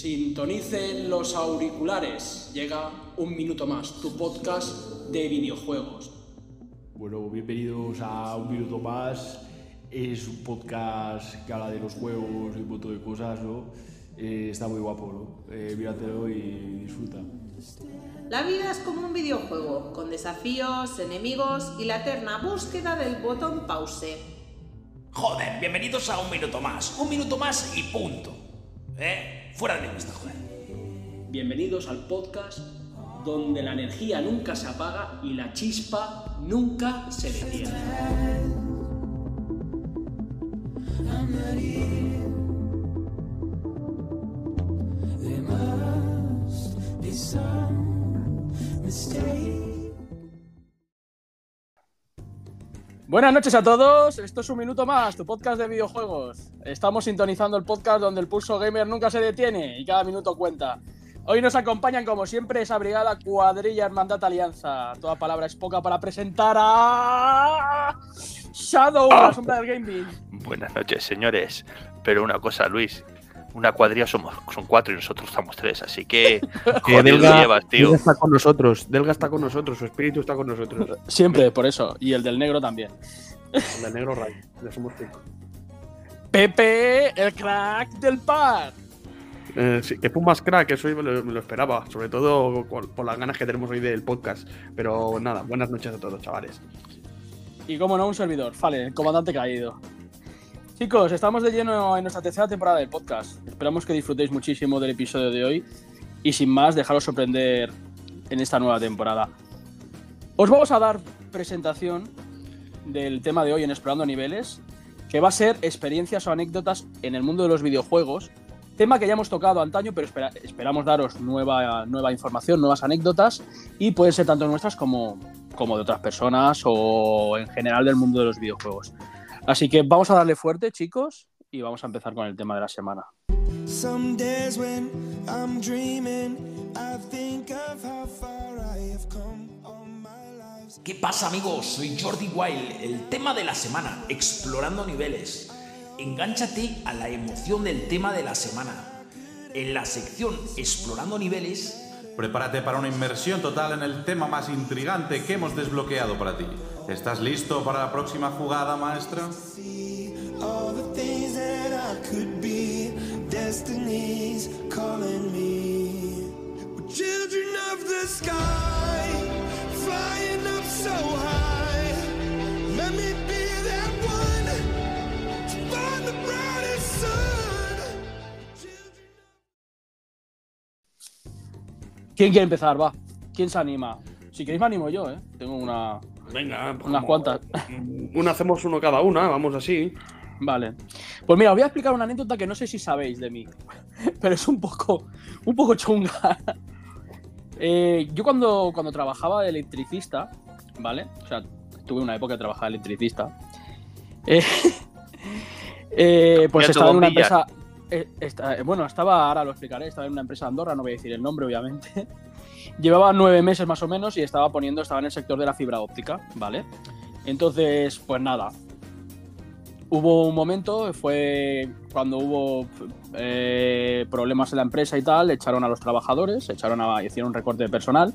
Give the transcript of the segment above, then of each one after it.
Sintonicen los auriculares. Llega un minuto más, tu podcast de videojuegos. Bueno, bienvenidos a Un Minuto Más. Es un podcast que habla de los juegos y un montón de cosas, ¿no? Eh, está muy guapo, ¿no? Eh, míratelo y disfruta. La vida es como un videojuego, con desafíos, enemigos y la eterna búsqueda del botón pause. Joder, bienvenidos a un minuto más. Un minuto más y punto. ¿Eh? Fuera de mi vista, joder. Bienvenidos al podcast donde la energía nunca se apaga y la chispa nunca se detiene. Buenas noches a todos, esto es un minuto más, tu podcast de videojuegos. Estamos sintonizando el podcast donde el pulso gamer nunca se detiene y cada minuto cuenta. Hoy nos acompañan, como siempre, esa brigada cuadrilla Hermandad Alianza. Toda palabra es poca para presentar a. Shadow, la sombra del gaming. Buenas noches, señores. Pero una cosa, Luis. Una cuadrilla somos, son cuatro y nosotros estamos tres, así que. Joder, Delga, llevas, tío. Delga está con nosotros, Delga está con nosotros, su espíritu está con nosotros. Siempre, por eso. Y el del negro también. El del negro Ray, ya somos cinco. Pepe, el crack del par. Eh, sí, que fue más crack, eso me lo, me lo, esperaba, sobre todo por, por, las ganas que tenemos hoy del podcast. Pero nada, buenas noches a todos, chavales. Y como no, un servidor, Fale, el comandante caído. Chicos, estamos de lleno en nuestra tercera temporada del podcast. Esperamos que disfrutéis muchísimo del episodio de hoy y sin más, dejaros sorprender en esta nueva temporada. Os vamos a dar presentación del tema de hoy en Explorando Niveles, que va a ser experiencias o anécdotas en el mundo de los videojuegos, tema que ya hemos tocado antaño, pero espera, esperamos daros nueva, nueva información, nuevas anécdotas, y pueden ser tanto nuestras como, como de otras personas o en general del mundo de los videojuegos. Así que vamos a darle fuerte, chicos, y vamos a empezar con el tema de la semana. ¿Qué pasa amigos? Soy Jordi Wild. El tema de la semana, explorando niveles. Engánchate a la emoción del tema de la semana. En la sección Explorando niveles Prepárate para una inmersión total en el tema más intrigante que hemos desbloqueado para ti. ¿Estás listo para la próxima jugada, maestra? ¿Quién quiere empezar? Va. ¿Quién se anima? Si queréis me animo yo, ¿eh? Tengo una... Venga, pues unas cuantas. Una hacemos uno cada una, vamos así. Vale. Pues mira, os voy a explicar una anécdota que no sé si sabéis de mí, pero es un poco, un poco chunga. eh, yo cuando, cuando trabajaba de electricista, ¿vale? O sea, tuve una época de trabajar de electricista. Eh, eh, pues estaba en una empresa. Eh, bueno, estaba, ahora lo explicaré, estaba en una empresa de Andorra, no voy a decir el nombre, obviamente. Llevaba nueve meses más o menos y estaba poniendo, estaba en el sector de la fibra óptica, ¿vale? Entonces, pues nada. Hubo un momento, fue cuando hubo eh, problemas en la empresa y tal, echaron a los trabajadores, echaron a, hicieron un recorte de personal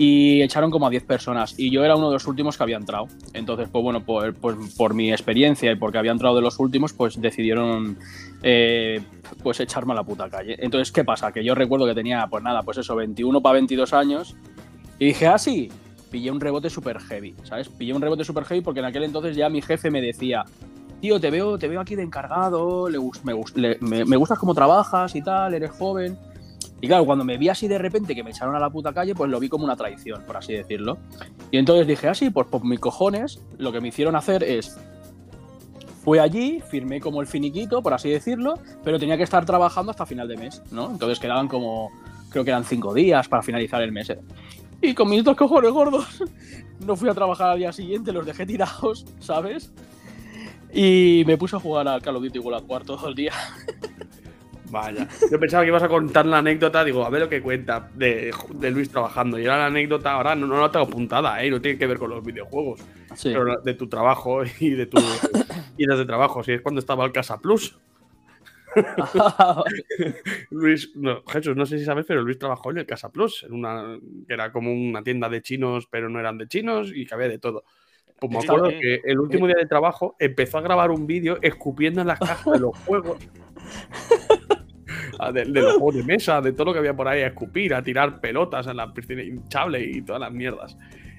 y echaron como a 10 personas y yo era uno de los últimos que había entrado. Entonces, pues bueno, por, pues, por mi experiencia y porque había entrado de los últimos, pues decidieron eh, pues echarme a la puta calle. Entonces, ¿qué pasa? Que yo recuerdo que tenía, pues nada, pues eso, 21 para 22 años y dije, ah, sí, pillé un rebote super heavy, ¿sabes? Pillé un rebote super heavy porque en aquel entonces ya mi jefe me decía, tío, te veo, te veo aquí de encargado, le, me, me, me gustas cómo trabajas y tal, eres joven. Y claro, cuando me vi así de repente que me echaron a la puta calle, pues lo vi como una traición, por así decirlo. Y entonces dije, así, pues por mis cojones, lo que me hicieron hacer es. Fui allí, firmé como el finiquito, por así decirlo, pero tenía que estar trabajando hasta final de mes, ¿no? Entonces quedaban como. Creo que eran cinco días para finalizar el mes. ¿eh? Y con mis dos cojones gordos, no fui a trabajar al día siguiente, los dejé tirados, ¿sabes? Y me puse a jugar al Call of Duty World War todo el día. Vaya. Yo pensaba que ibas a contar la anécdota, digo, a ver lo que cuenta de, de Luis trabajando. Y ahora la anécdota, ahora no, no la tengo apuntada, ¿eh? No tiene que ver con los videojuegos. Sí. Pero de tu trabajo y de tu y de trabajo. Si es cuando estaba el Casa Plus. Luis, no, Jesús, no sé si sabes, pero Luis trabajó en el Casa Plus, en una, que era como una tienda de chinos, pero no eran de chinos y que había de todo. Pues me acuerdo que el último día de trabajo empezó a grabar un vídeo escupiendo en las cajas de los juegos. De, de los juegos de mesa, de todo lo que había por ahí a escupir, a tirar pelotas en la piscina hinchable y todas las mierdas.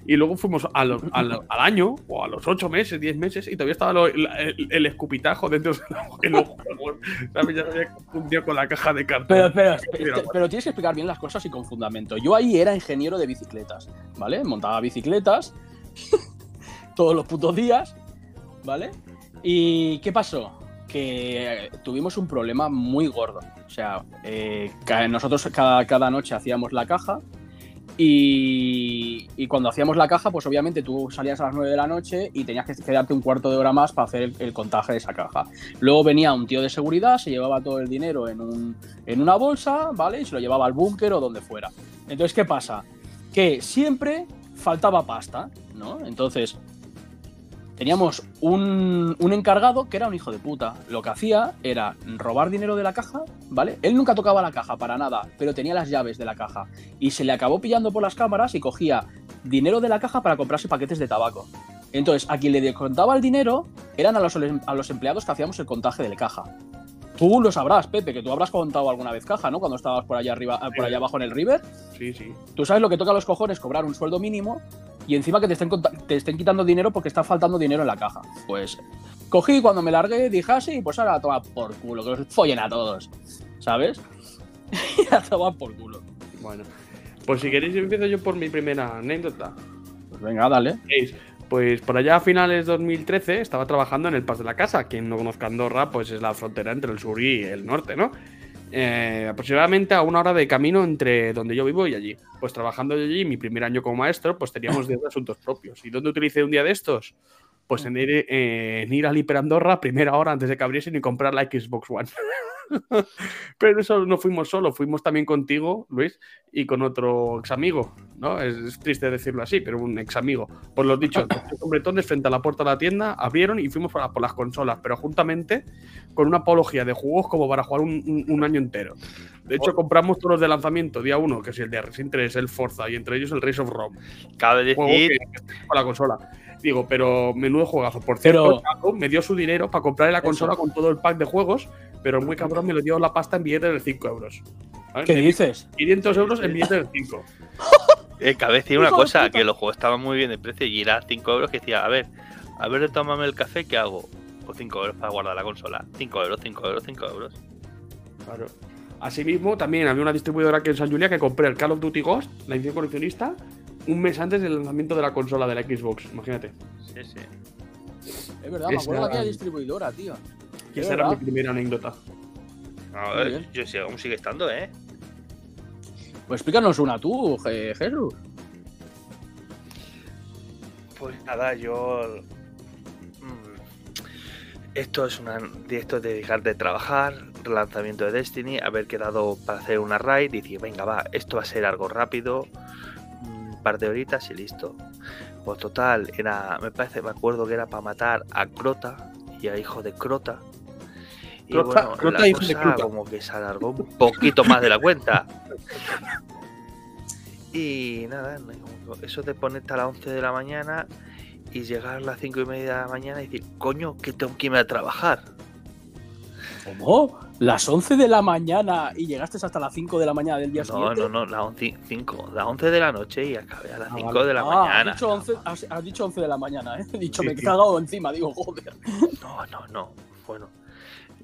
Y luego fuimos a a al año, o a los ocho meses, diez meses, y todavía estaba lo- el, el- el escupitajo dentro de los- juegos. ¿Sabes? Ya se había confundido con la caja de cartón. Pero, pero, te- pero tienes que explicar bien las cosas y con fundamento. Yo ahí era ingeniero de bicicletas, ¿vale? Montaba bicicletas todos los putos días, ¿vale? ¿Y qué pasó? Que tuvimos un problema muy gordo. O sea, eh, nosotros cada, cada noche hacíamos la caja y, cuando hacíamos la caja, pues obviamente tú salías a las 9 de la noche y tenías que quedarte un cuarto de hora más para hacer el, el contaje de esa caja. Luego venía un tío de seguridad, se llevaba todo el dinero en, un, en una bolsa, ¿vale? Y se lo llevaba al búnker o donde fuera. Entonces, ¿qué pasa? Que siempre faltaba pasta, ¿no? Entonces, teníamos un, un encargado que era un hijo de puta. Lo que hacía era robar dinero de la caja, ¿vale? Él nunca tocaba la caja para nada, pero tenía las llaves de la caja. Y se le acabó pillando por las cámaras y cogía dinero de la caja para comprarse paquetes de tabaco. Entonces, a quien le descontaba el dinero eran a los, a los empleados que hacíamos el contaje de la caja. Tú lo sabrás, Pepe, que tú habrás contado alguna vez caja, ¿no? Cuando estabas por allá arriba, por allá abajo en el River. Sí, sí. Tú sabes lo que toca a los cojones cobrar un sueldo mínimo y encima que te estén, te estén quitando dinero porque está faltando dinero en la caja. Pues cogí cuando me largué, dije así, pues ahora a tomar por culo, que los follen a todos. ¿Sabes? y a tomar por culo. Bueno, pues si queréis empiezo yo por mi primera anécdota. Pues venga, dale. Veis, Pues por allá a finales de 2013 estaba trabajando en el Pas de la Casa. Quien no conozca Andorra, pues es la frontera entre el sur y el norte, ¿no? Eh, aproximadamente a una hora de camino entre donde yo vivo y allí. Pues trabajando allí, mi primer año como maestro, pues teníamos 10 asuntos propios. ¿Y dónde utilicé un día de estos? Pues en ir, eh, en al Hiper Andorra a primera hora antes de que abriesen y comprar la Xbox One. Pero eso no fuimos solo, fuimos también contigo, Luis, y con otro ex amigo, ¿no? Es, es triste decirlo así, pero un ex amigo. Por lo dicho, los hombretones frente a la puerta de la tienda abrieron y fuimos por, por las consolas, pero juntamente con una apología de juegos como para jugar un, un- un año entero. De hecho, compramos todos los de lanzamiento, día 1, que es el de Resident 3, el Forza y entre ellos el Race of Rome. Cabe Juego decir, que con la consola. Digo, pero menudo juegazo. Por cierto, Pero- Paco me dio su dinero para comprarle la Eso. consola con todo el pack de juegos, pero muy cabrón me lo dio la pasta en billetes de 5 euros. ¿Vale? ¿Qué dices? 500 euros en billetes de 5. eh, cabe decir una de cosa, que los juegos estaban muy bien de precio y era 5 euros que decía, a ver, a ver, tómame el café, ¿qué hago? Pues 5 euros para guardar la consola. 5 euros, 5 euros, 5 euros. Claro. Asimismo, también había una distribuidora aquí en San Julia que compré el Call of Duty Ghost, la edición coleccionista, un mes antes del lanzamiento de la consola de la Xbox. Imagínate. Sí, sí. Es verdad, me acuerdo de aquella distribuidora, tío. Y Es esa era mi primera anécdota. No, yo sé, aún sigue estando, ¿eh? Pues explícanos una tú, Je- Jesús. Pues nada, yo. mm, Esto es una. Esto de dejar de trabajar, lanzamiento de Destiny, haber quedado para hacer una raid y decir, venga, va, esto va a ser algo rápido, un par de horitas y listo. Pues total, era. Me parece, me acuerdo que era para matar a Crota y a hijo de Crota. Y Crota- bueno, Crota, la hijo de cosa Crota. como que se alargó un poquito más de la cuenta. Y nada, eso de ponerte a las 11 de la mañana y llegar a las 5 y media de la mañana y decir, coño, que tengo que irme a trabajar. ¿Cómo? Las 11 de la mañana y llegaste hasta las 5 de la mañana del día No, siguiente. no, no, las 11, 5, las 11 de la noche y acabé a las Ah, 5 vale. de la Ah, mañana. Has dicho, 11, has, has dicho 11 de la mañana, ¿eh? He dicho, Sí, me he sí. cagado encima, digo, joder. No, no, no. Bueno,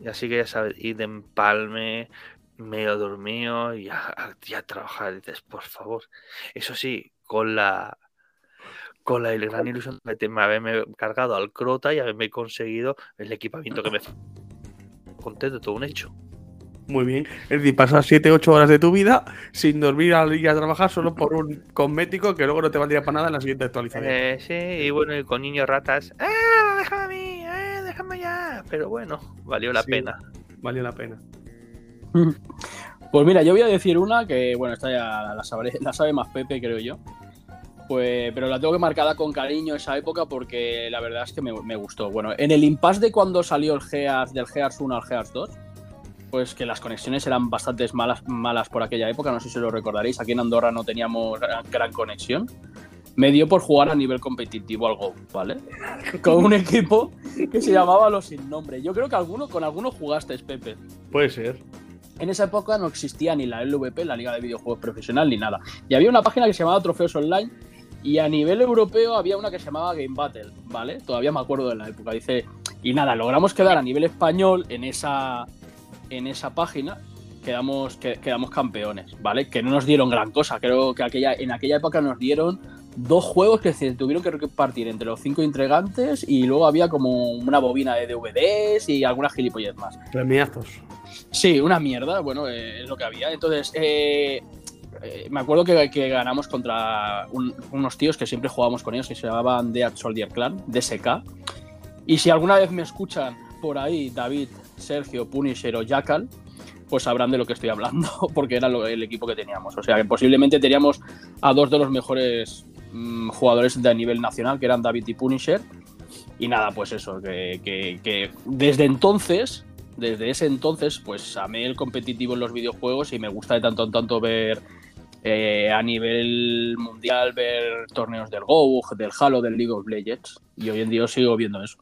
así que ya sabes, ir de empalme, medio dormido y a, a- y a trabajar. Dices, por favor. Eso sí, con la con la gran ilusión de haberme cargado al crota y haberme conseguido el equipamiento que me contento, todo un hecho. Muy bien. Es decir, pasas 7-8 horas de tu vida sin dormir al ir a trabajar solo por un cosmético que luego no te valdría para nada en la siguiente actualización. Eh, sí, y bueno, y con niños ratas. ¡Ah, déjame a mí! ¡Eh, déjame ya! Pero bueno, valió la Sí. pena. Valió la pena. Pues mira, yo voy a decir una que, bueno, esta ya la sabe, la sabe más Pepe, creo yo. Pues, pero la tengo que marcada con cariño esa época porque la verdad es que me, me gustó. Bueno, en el impasse de cuando salió el Gears, del Gears 1 al Gears 2, pues que las conexiones eran bastante malas, malas por aquella época, no sé si lo recordaréis, aquí en Andorra no teníamos gran, gran conexión. Me dio por jugar a nivel competitivo al Go, ¿vale? Con un equipo que se llamaba Los Sin Nombre. Yo creo que alguno, con alguno jugaste, Pepe. Puede ser. En esa época no existía ni la LVP, la Liga de Videojuegos Profesional, ni nada. Y había una página que se llamaba Trofeos Online y a nivel europeo había una que se llamaba Game Battle, ¿vale? Todavía me acuerdo de la época. Dice, y nada, logramos quedar a nivel español en esa, en esa página. Quedamos, que- quedamos campeones, ¿vale? Que no nos dieron gran cosa. Creo que aquella, en aquella época nos dieron dos juegos que se tuvieron que repartir entre los cinco entregantes y luego había como una bobina de DVDs y algunas gilipollas más. Premiazos. Sí, una mierda, bueno, eh, es lo que había. Entonces, eh, eh, me acuerdo que, ganamos contra un- unos tíos que siempre jugábamos con ellos, que se llamaban Dead Soldier Clan, DSK. Y si alguna vez me escuchan por ahí David, Sergio, Punisher o Jackal, pues sabrán de lo que estoy hablando, porque era el equipo que teníamos. O sea, que posiblemente teníamos a dos de los mejores mm, jugadores de nivel nacional, que eran David y Punisher. Y nada, pues eso, que desde entonces, desde ese entonces, pues amé el competitivo en los videojuegos y me gusta de tanto en tanto ver eh, a nivel mundial, ver torneos del Go, del Halo, del League of Legends. Y hoy en día sigo viendo eso.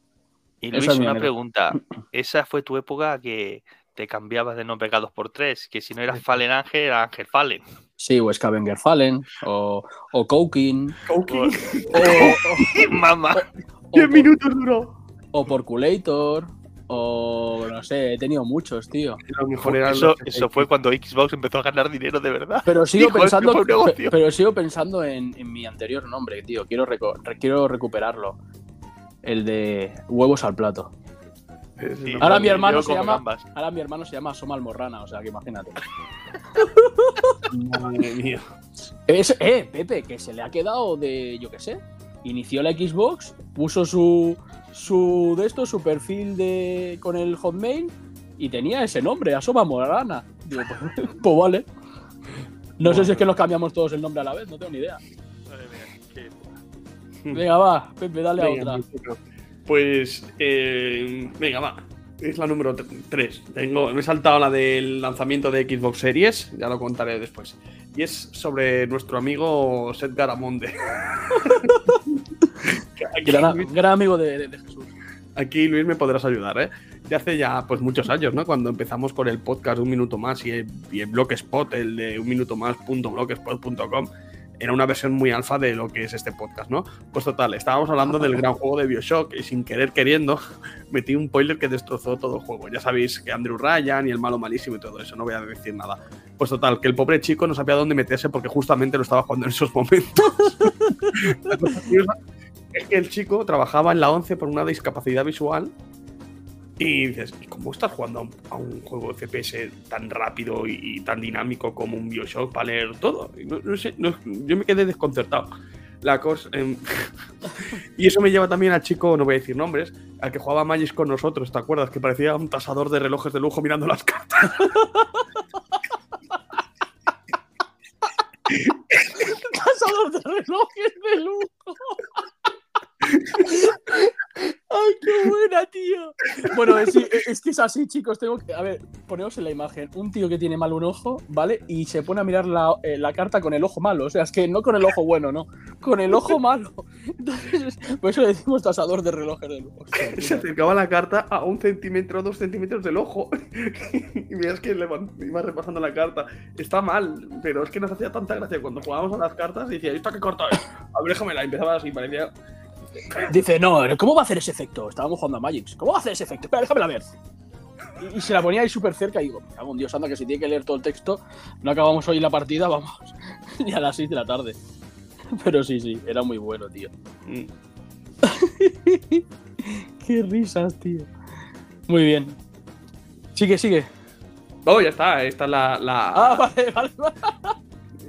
Y Esa Luis, es una pregunta. ¿Esa fue tu época que te cambiabas de nombre cada dos por tres? Que si no eras Fallen Ángel, era Ángel Fallen. Sí, o Scavenger Fallen, o, o Coking, Coqui. o, Mamá. o, 10 por- minutos duró. o Porculator, o no sé, he tenido muchos, tío. Lo mejor era Eso, fue cuando Xbox empezó a ganar dinero de verdad. Pero sigo pensando, pero sigo pensando en, en mi anterior nombre, tío. Quiero, reco- quiero recuperarlo. El de huevos al plato. Sí, Ahora mi hermano se llama- gambas. Ahora mi hermano se llama Soma Almorrana, o sea que imagínate. Madre mía. Es, eh, Pepe, que se le ha quedado de, yo qué sé. Inició la Xbox, puso su, su de esto, su perfil de con el Hotmail y tenía ese nombre, Asoma Morana. Digo, pues, pues vale. No sé si es que nos cambiamos todos el nombre a la vez, no tengo ni idea. Madre mía, qué- Venga, va, Pepe, dale a otra. Pues, eh, venga, va. Es la número 3. Tengo, me he saltado la del lanzamiento de Xbox Series, ya lo contaré después. Y es sobre nuestro amigo Seth Garamonde. aquí, Gran, Luis, gran amigo de, Jesús. aquí, Luis, me podrás ayudar, ¿eh? De hace ya pues muchos años, ¿no? Cuando empezamos con el podcast Un Minuto Más y el, y el Blogspot, el de un minuto más.blogspot.com, era una versión muy alfa de lo que es este podcast, ¿no? Pues total, estábamos hablando del gran juego de Bioshock y sin querer queriendo metí un spoiler que destrozó todo el juego. Ya sabéis que Andrew Ryan y el malo malísimo y todo eso, no voy a decir nada. Pues total, que el pobre chico no sabía dónde meterse porque justamente lo estaba jugando en esos momentos. Es que el chico trabajaba en la 11 por una discapacidad visual y dices, ¿y cómo estás jugando a un, a un juego FPS tan rápido y, tan dinámico como un Bioshock para leer todo? No, sé, no- yo me quedé desconcertado. La cosa. em, y eso me lleva también al chico, no voy a decir nombres, al que jugaba Magis con nosotros, ¿te acuerdas? Que parecía un tasador de relojes de lujo mirando las cartas. Cazador de relojes de lujo. Ay, qué buena, tío. Bueno, es, que es así, chicos. Tengo que. A ver, poneos en la imagen. Un tío que tiene mal un ojo, ¿vale? Y se pone a mirar la, eh, la carta con el ojo malo. O sea, es que no con el ojo bueno, no. Con el ojo malo. Entonces, por eso le decimos tasador de relojes de lujo. Hostia, Se acercaba la carta a un centímetro, dos centímetros del ojo. y veías que iba repasando la carta. Está mal, pero es que nos hacía tanta gracia cuando jugábamos a las cartas y decía, ¿esta qué corta es? A ver, déjamela. Y empezaba así, parecía. Dice, no, ¿cómo va a hacer ese efecto? Estábamos jugando a Magix. ¿Cómo va a hacer ese efecto? Espera, déjamela ver. Y, y se la ponía ahí súper cerca y digo, en Dios, anda, que si tiene que leer todo el texto, no acabamos hoy la partida, vamos, ni a las 6 de la tarde. Pero sí, sí, era muy bueno, tío. mm, Qué risas, tío. Muy bien. Sigue, sigue. Oh, ya está. Esta es la. la- Ah, vale, vale. vale.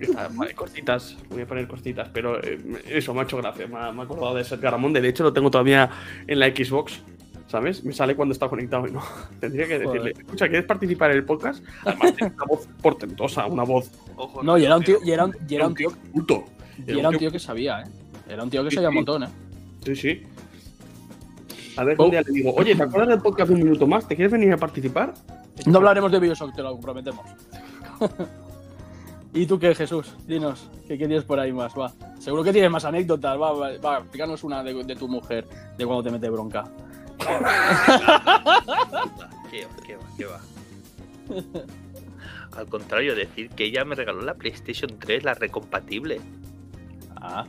Esta- vale, cortitas. Voy a poner cortitas. Pero eh, eso me ha hecho gracia. Me ha, me ha acordado de Seth Garamonde. De hecho, lo tengo todavía en la Xbox. ¿Sabes? Me sale cuando está conectado y no. Tendría que decirle, Joder. escucha, ¿quieres participar en el podcast? Además, tiene una voz portentosa, una voz Ojo, No, y era un tío, y era un, y era un tío, culto. y era un tío que sabía, ¿eh? Era un tío que sabía un montón, ¿eh? Sí, sí. A ver, un día le digo, oye, ¿te acuerdas del podcast un minuto más? ¿Te quieres venir a participar? No hablaremos de Bioshock, te lo comprometemos. ¿Y tú qué, Jesús? Dinos, ¿qué, tienes por ahí más? Va. Seguro que tienes más anécdotas. Va, va, va explícanos una de, de tu mujer, de cuando te mete bronca. ¿Qué va, qué va, qué va? Al contrario, decir que ella me regaló la PlayStation 3, la recompatible. Ah.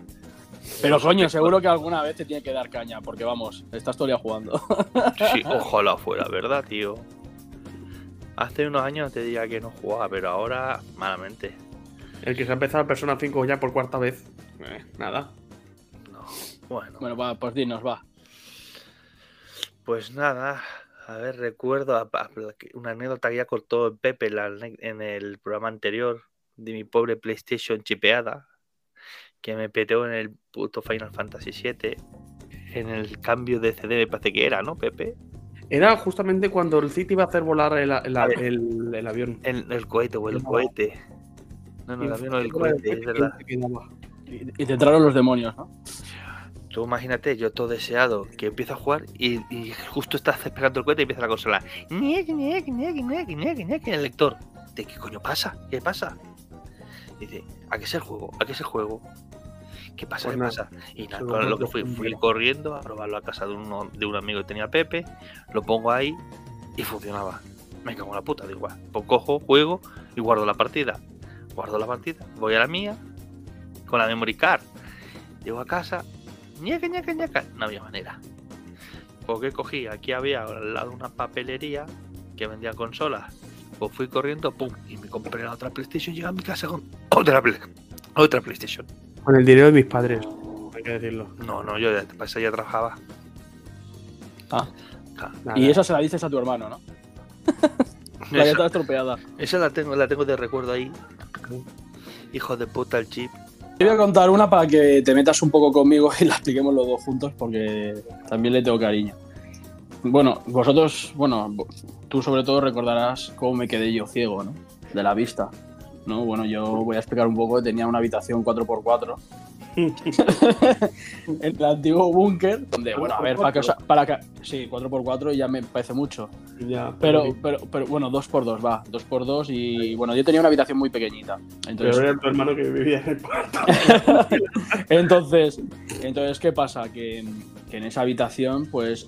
Pero coño, seguro que alguna vez te tiene que dar caña, porque vamos, estás día jugando. Sí, ojalá fuera, ¿verdad, tío? Hace unos años te diría que no jugaba, pero ahora malamente. El que se ha empezado a Persona 5 ya por cuarta vez. Eh, nada. No. Bueno, bueno, va, pues dinos, va. pues nada. A ver, recuerdo a- a- una anécdota que ya cortó Pepe en, la ane- en el programa anterior de mi pobre PlayStation chipeada, que me peteó en el puto Final Fantasy VII. En el cambio de CD me parece que era, ¿no, Pepe? Era justamente cuando el City iba a hacer volar el, el- el- el avión. El, el cohete o el cohete. No, no, el avión o el cohete, es verdad. Y, te entraron los demonios, ¿no? Tú imagínate, yo todo deseado, que empiezo a jugar y, y justo estás despegando el cohete y empieza la consola. El lector. ¿De qué coño pasa? ¿Qué pasa? Dice, ¿a qué es el juego? ¿A qué es el juego? ¿Qué pasa? Pues ¿Qué nada, pasa? Y nada, lo con lo pongo que fui, fui corriendo a probarlo a casa de, uno, de un amigo que tenía Pepe, lo pongo ahí y funcionaba. Me cago en la puta, digo, "Buah". pues cojo, juego y guardo la partida. Guardo la partida, voy a la mía con la memory card. Llego a casa, ñeque, ñeque, ñeque. No había manera. Porque cogí, aquí había al lado una papelería que vendía consolas. Pues fui corriendo, pum, y me compré la otra PlayStation. Llegué a mi casa con otra, Play- otra PlayStation. Con el dinero de mis padres, hay que decirlo. No, no, yo ya, para eso ya trabajaba. Ah. Nada. Y esa se la dices a tu hermano, ¿no? La Esa, estropeada. esa la tengo, la tengo de recuerdo ahí. Hijo de puta el chip. Te voy a contar una para que te metas un poco conmigo y la expliquemos los dos juntos porque también le tengo cariño. Bueno, vosotros, bueno, tú sobre todo recordarás cómo me quedé yo ciego, ¿no? De la vista. ¿no? Bueno, yo voy a explicar un poco. Tenía una habitación 4x4 en el antiguo búnker, donde, bueno, a ver, para que, para que... Sí, 4x4 ya me parece mucho. Ya, Pero, pero, pero bueno, 2x2, va, 2x2 y bueno, yo tenía una habitación muy pequeñita. Entonces, Pero era tu hermano que vivía en el cuarto. entonces, entonces, ¿qué pasa? Que, que en esa habitación, pues,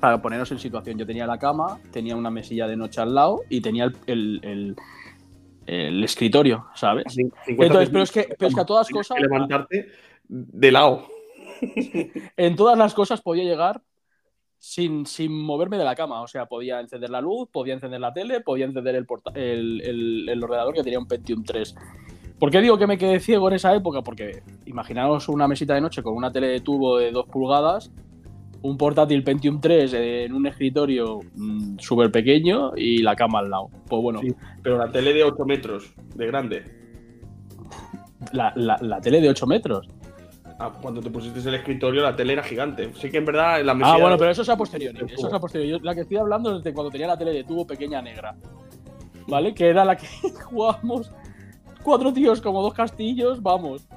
para poneros en situación, yo tenía la cama, tenía una mesilla de noche al lado y tenía el, el- el- el escritorio, ¿sabes? Entonces, pero es que, pero es que a todas cosas, que levantarte de lado. en todas las cosas podía llegar sin, sin moverme de la cama. O sea, podía encender la luz, podía encender la tele, podía encender el, el, el- el ordenador que tenía un Pentium 3. ¿Por qué digo que me quedé ciego en esa época? Porque imaginaos una mesita de noche con una tele de tubo de 2 pulgadas, un portátil Pentium 3 en un escritorio mm, súper pequeño y la cama al lado. Pues bueno, Sí. Pero la tele de 8 metros, de grande. la, la- la tele de 8 metros. Ah, cuando te pusiste el escritorio, la tele era gigante. Sí que en verdad la. Ah, bueno, pero eso es a posteriori. Eso es a posteriori. Yo la que estoy hablando es de cuando tenía la tele de tubo pequeña negra. ¿Vale? Que era la que jugábamos cuatro tíos como dos castillos, vamos.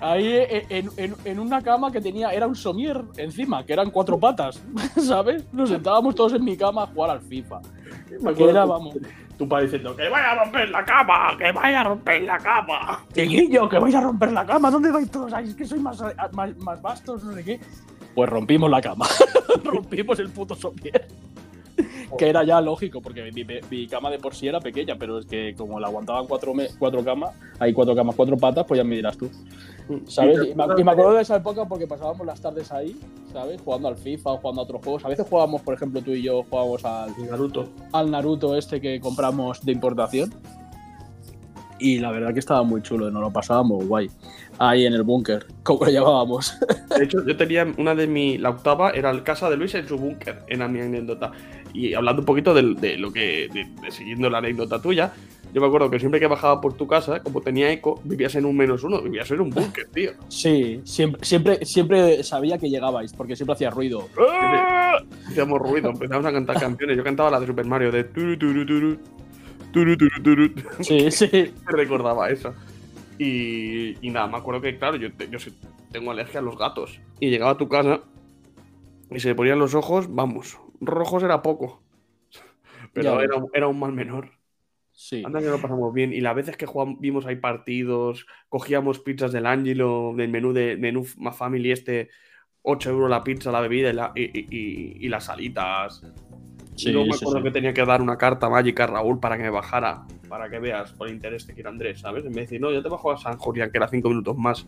Ahí e- en, en- en una cama que tenía, era un somier encima, que eran cuatro patas, ¿sabes? Nos sentábamos todos en mi cama a jugar al FIFA. Me Que era, vamos. tu padre diciendo que vaya a romper la cama, que vaya a romper la cama. Chiquillo, que vais a romper la cama, ¿dónde vais todos? Ay, es que sois más, más, más vastos, no sé qué. Pues rompimos la cama. rompimos el puto somier. Que era ya lógico, porque mi, cama de por sí era pequeña, pero es que como la aguantaban cuatro, me- cuatro camas, hay cuatro camas, cuatro patas, pues ya me dirás tú. ¿Sabes? Y me, y me acuerdo de esa época porque pasábamos las tardes ahí, ¿sabes? Jugando al FIFA o jugando a otros juegos. A veces jugábamos, por ejemplo, tú y yo jugábamos al, Naruto. al Naruto este que compramos de importación. Y la verdad que estaba muy chulo, nos lo pasábamos guay. Ahí en el búnker, como lo llamábamos. De hecho, yo tenía una de mi. La octava era el casa de Luis en su búnker, era mi anécdota. Y hablando un poquito de, lo que. De, de siguiendo la anécdota tuya, yo me acuerdo que siempre que bajaba por tu casa, como tenía eco, vivías en un menos uno, vivías en un búnker, tío. Sí, siempre, siempre, siempre sabía que llegabais, porque siempre hacía ruido. Hacíamos ruido, empezamos a cantar canciones. Yo cantaba la de Super Mario de. Turu, turu, turu, turu, turu, turu. Sí, sí. recordaba eso. Y, y nada, me acuerdo que, claro, yo, yo tengo alergia a los gatos. Y llegaba a tu casa Y se le ponían los ojos, vamos, rojos era poco. Pero era, era un mal menor. Sí. Anda que lo pasamos bien. Y las veces que jugamos, vimos ahí partidos, cogíamos pizzas del Ángelo, del menú de menú más family este, 8 euros la pizza, la bebida y, la- y- y- las salitas. Sí, y luego me acuerdo sí. que tenía que dar una carta mágica a Raúl para que me bajara, para que veas por interés que quiere Andrés, ¿sabes? En vez de decir, no, yo te bajo a San Julián, que era 5 minutos más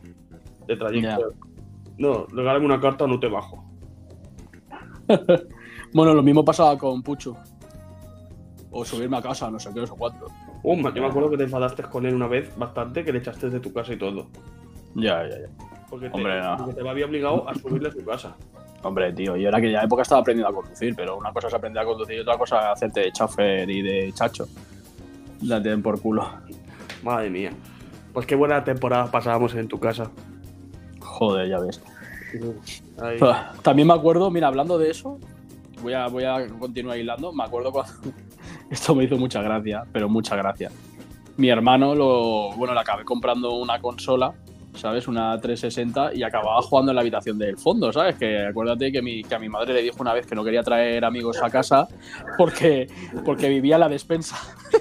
de trayecto. No, regálame una carta o no te bajo. Bueno, lo mismo pasaba con Pucho. O subirme a casa, no sé qué, o cuatro. Uh, yo me acuerdo que te enfadaste con él una vez bastante, que le echaste de tu casa y todo. Ya, ya, ya. Porque te, Hombre, no. porque te había obligado a subirle a su casa. Hombre, tío, yo en aquella época estaba aprendiendo a conducir, pero una cosa es aprender a conducir y otra cosa es hacerte de chofer y de chacho. La tienen por culo. Madre mía. Pues qué buena temporada pasábamos en tu casa. Joder, ya ves. Ahí. También me acuerdo, mira, hablando de eso, voy a, voy a continuar hilando. Me acuerdo cuando. Esto me hizo mucha gracia, pero mucha gracia. Mi hermano, lo, bueno, le acabé comprando una consola, ¿sabes? Una 360 y acababa jugando en la habitación del fondo, ¿sabes? Que acuérdate que, mi, que a mi madre le dijo una vez que no quería traer amigos a casa porque, porque vivía en la despensa.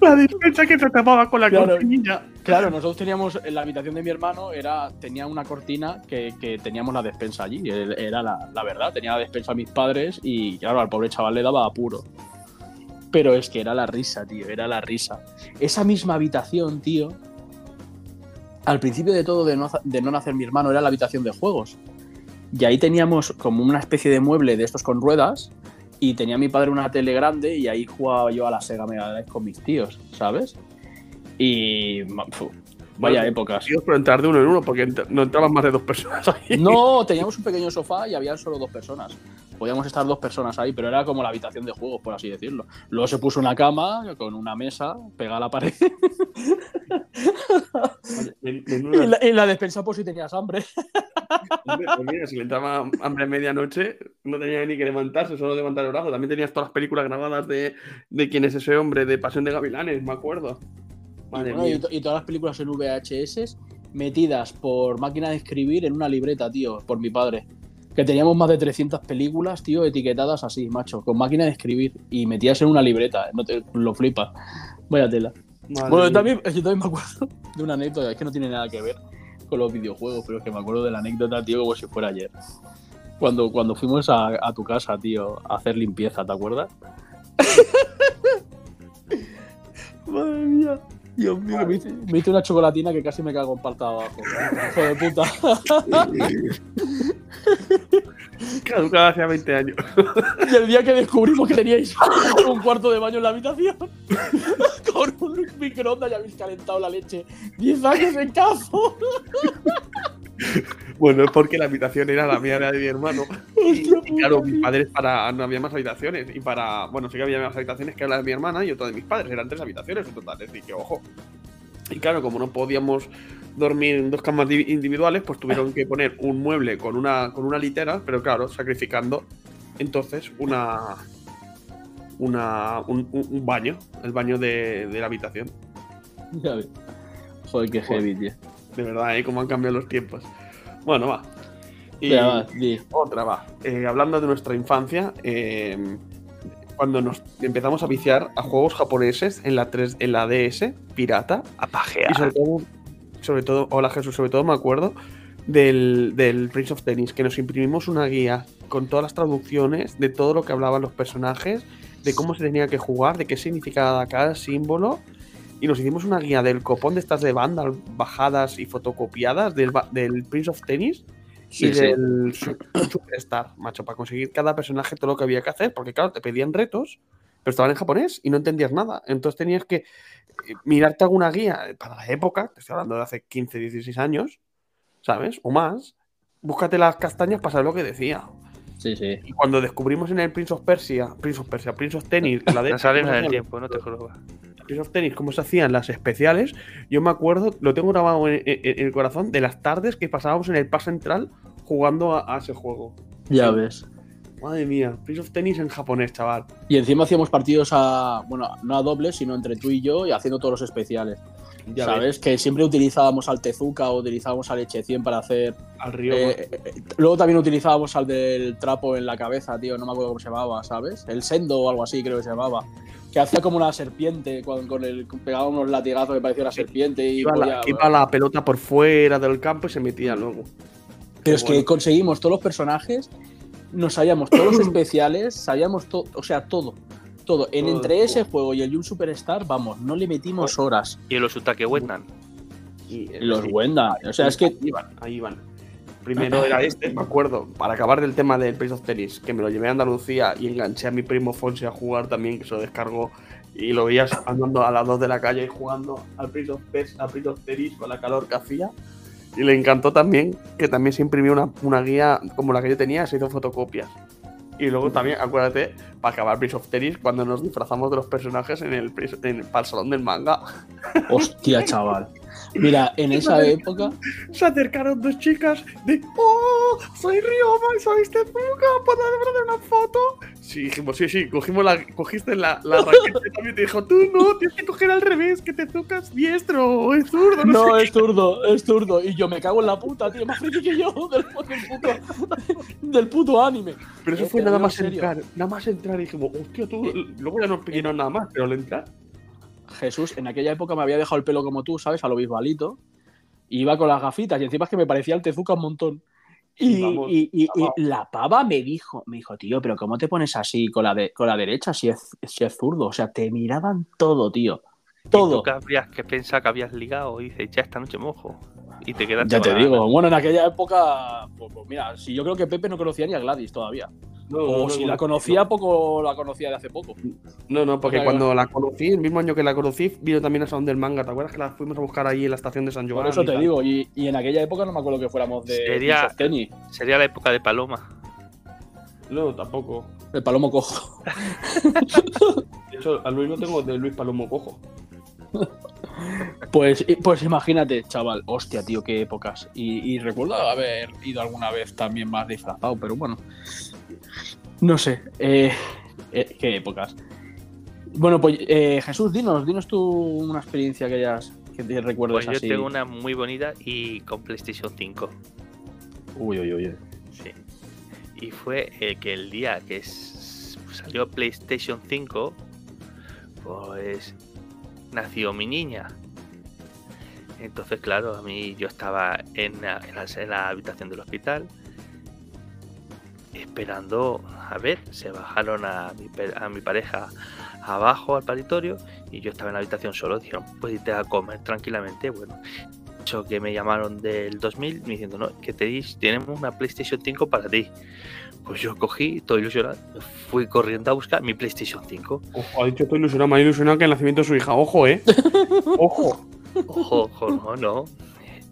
La despensa que se tapaba con la Claro. cortinilla. Claro, nosotros teníamos en la habitación de mi hermano, era, tenía una cortina que, que teníamos la despensa allí. Era la, la verdad, tenía la despensa mis padres y claro, al pobre chaval le daba apuro. Pero es que era la risa, tío, era la risa. Esa misma habitación, tío, al principio de todo de no, de no nacer mi hermano, era la habitación de juegos. Y ahí teníamos como una especie de mueble de estos con ruedas y tenía mi padre una tele grande y ahí jugaba yo a la Sega Mega Drive con mis tíos, ¿sabes? Y vaya Bueno, épocas. Tío, pero entrar de uno en uno, porque ent- no entraban más de dos personas ahí. No, teníamos un pequeño sofá y había solo dos personas. Podíamos estar dos personas ahí, pero era como la habitación de juegos, por así decirlo. Luego se puso una cama con una mesa pegada a la pared y la, y la despensa por si tenías hambre. Hombre, pues mira, si le entraba hambre a medianoche, no tenía ni que levantarse, solo levantar el brazo. También tenías todas las películas grabadas de, de quién es ese hombre, de Pasión de Gavilanes, me acuerdo. Madre Y, mía. todas las películas en VHS metidas por máquina de escribir en una libreta, tío, por mi padre. Que teníamos más de 300 películas, tío, etiquetadas así, macho, con máquina de escribir y metidas en una libreta. No te, lo flipas. Vaya tela. Madre Bueno, mía. también, yo también me acuerdo de una anécdota, es que no tiene nada que ver con los videojuegos, pero es que me acuerdo de la anécdota, tío, como si fuera ayer. Cuando, cuando fuimos a, a tu casa, tío, a hacer limpieza, ¿te acuerdas? Madre mía. Dios mío, me hice, me hice una chocolatina que casi me cago en palta abajo. Hijo de puta. Caducada hace 20 años. Y el día que descubrimos que teníais un cuarto de baño en la habitación, con un microondas ya habéis calentado la leche. 10 años en cazo. Bueno, es porque la habitación era la mía, era de mi hermano. Y, claro, mis padres para. No había más habitaciones. Y para. Bueno, sí que había más habitaciones que la de mi hermana y otra de mis padres. Eran tres habitaciones en total. Es decir, que ojo. Y claro, como no podíamos dormir en dos camas di- individuales, pues tuvieron que poner un mueble con una, con una litera, pero claro, sacrificando entonces una. Una, un, baño, el baño de, de la habitación. Ya. Joder, qué heavy, tío. De verdad, ¿eh? Cómo han cambiado los tiempos. Bueno, va. Y- Ya, va, di. otra va. Eh, hablando de nuestra infancia, eh, cuando nos empezamos a viciar a juegos japoneses en la, 3, en la DS, pirata, A pajear. y sobre todo, sobre todo, hola Jesús, sobre todo me acuerdo del, del Prince of Tennis, que nos imprimimos una guía con todas las traducciones de todo lo que hablaban los personajes, de cómo se tenía que jugar, de qué significaba cada símbolo. Y nos hicimos una guía del copón de estas de banda bajadas y fotocopiadas del, ba- del Prince of Tennis Sí, y sí. del Su- Superstar, macho, para conseguir cada personaje todo lo que había que hacer, porque claro, te pedían retos, pero estaban en japonés y no entendías nada. Entonces tenías que eh, mirarte alguna guía para la época, te estoy hablando de hace 15, 16 años, ¿sabes? O más. Búscate las castañas para saber lo que decía. Sí, sí. Y cuando descubrimos en el Prince of Persia, Prince of Persia, Prince of Tennis, la de No sale cómo en se el tiempo, no te juro. Of Tennis, cómo se hacían las especiales, yo me acuerdo, lo tengo grabado en, en- en el corazón, de las tardes que pasábamos en el Park Central jugando a, a ese juego. Ya ves. Madre mía, Prince of Tennis en japonés, chaval. Y encima hacíamos partidos a. Bueno, no a dobles, sino entre tú y yo y haciendo todos los especiales. Ya ¿Sabes? Que siempre utilizábamos al Tezuka o utilizábamos al Eche 100 para hacer. Al río. eh, eh, luego también utilizábamos al del trapo en la cabeza, tío. No me acuerdo cómo se llamaba, ¿sabes? El Sendo o algo así, creo que se llamaba. Que hacía como una serpiente, con, con el, pegaba unos latigazos que parecía una serpiente y iba, la, podía- iba la pelota por fuera del campo y se metía luego. Pero es que conseguimos todos los personajes, nos sabíamos todos los especiales, sabíamos todo, o sea, todo. Todo. En Todo, entre ese juego y el Jun Superstar, vamos, no le metimos horas. Y los Utake Wetnan. Y, Los sí. Wenda. O sea, es que Ahí iban, ahí iban. Primero era este, me acuerdo, para acabar del tema del Prince of Tennis, que me lo llevé a Andalucía y enganché a mi primo Fonse a jugar también, que se lo descargó y lo veías andando a las dos de la calle y jugando al Prince of, Pes- al Prince of Tennis con la calor que hacía. Y le encantó también que también se imprimió una, una guía como la que yo tenía, se hizo fotocopias. Y luego también, acuérdate, para acabar Prince of Tennis, cuando nos disfrazamos de los personajes en el, en- para el salón del manga. Hostia, chaval. Mira, en esa época, se acercaron dos chicas de ¡Oh! ¡Soy Ryoma y soy Tezuka! ¿Puedo hacer una foto? Sí, dijimos, sí, sí, cogimos la, cogiste la, la raqueta y también te dijo, tú no, tienes que coger al revés, que Tezuka es diestro o es zurdo, no, no, sé es zurdo, es zurdo. Y yo me cago en la puta, tío, más friki que yo del, del puto, del puto anime. qué". Pero eso Eh, fue te nada más serio. entrar, nada más entrar y dijimos, hostia, tú, luego ya no pidieron nada más, pero al entrar, Jesús, en aquella época me había dejado el pelo como tú, ¿sabes? A lo bisbalito. Y iba con las gafitas y encima es que me parecía el Tezuka un montón. Y, Vamos, y- y- y vamos. la pava me dijo, me dijo, tío, pero ¿cómo te pones así con la, de, con la derecha si es, si es zurdo? O sea, te miraban todo, tío. ¿Y Todo. tú que habrías que pensar que habías ligado y dices, ya esta noche mojo? Y te quedas Ya te la- digo, bueno, en aquella época, pues, pues mira, si yo creo que Pepe no conocía ni a Gladys todavía. no, o no, si no, la conocía, poco la conocía de hace poco. No, no, porque cuando la conocí, el mismo año que la conocí, vino también al salón del manga, ¿te acuerdas que la fuimos a buscar allí en la estación de San Joan? Por eso y te tal? digo, y, y en aquella época no me acuerdo que fuéramos de Sería- Tennis, Sería la época de Paloma. No, tampoco. el palomo cojo. De hecho, a Luis no tengo de Luis Palomo Cojo. Pues, pues imagínate, chaval, hostia, tío, qué épocas. Y, y recuerdo haber ido alguna vez también más disfrazado, pero bueno. No sé, eh, eh, qué épocas. Bueno, pues eh, Jesús, dinos, dinos tú una experiencia que hayas, que te recuerdes Pues yo así. tengo una muy bonita y con PlayStation 5. Uy, uy, uy. Sí. Y fue el que el día que salió PlayStation 5, pues nació mi niña. Entonces, claro, a mí yo estaba en la, en la- habitación del hospital esperando a ver, se bajaron a mi, a mi pareja abajo al paritorio y yo estaba en la habitación solo. Dijeron, pues irte a comer tranquilamente. Bueno, que me llamaron del 2000 me diciendo, no, que te tenemos una PlayStation 5 para ti. Pues yo cogí, todo ilusionado, fui corriendo a buscar mi PlayStation 5. Ojo, ha dicho estoy ilusionado, me ha ilusionado que el nacimiento de su hija. Ojo, eh. Ojo. Ojo, ojo, no, no.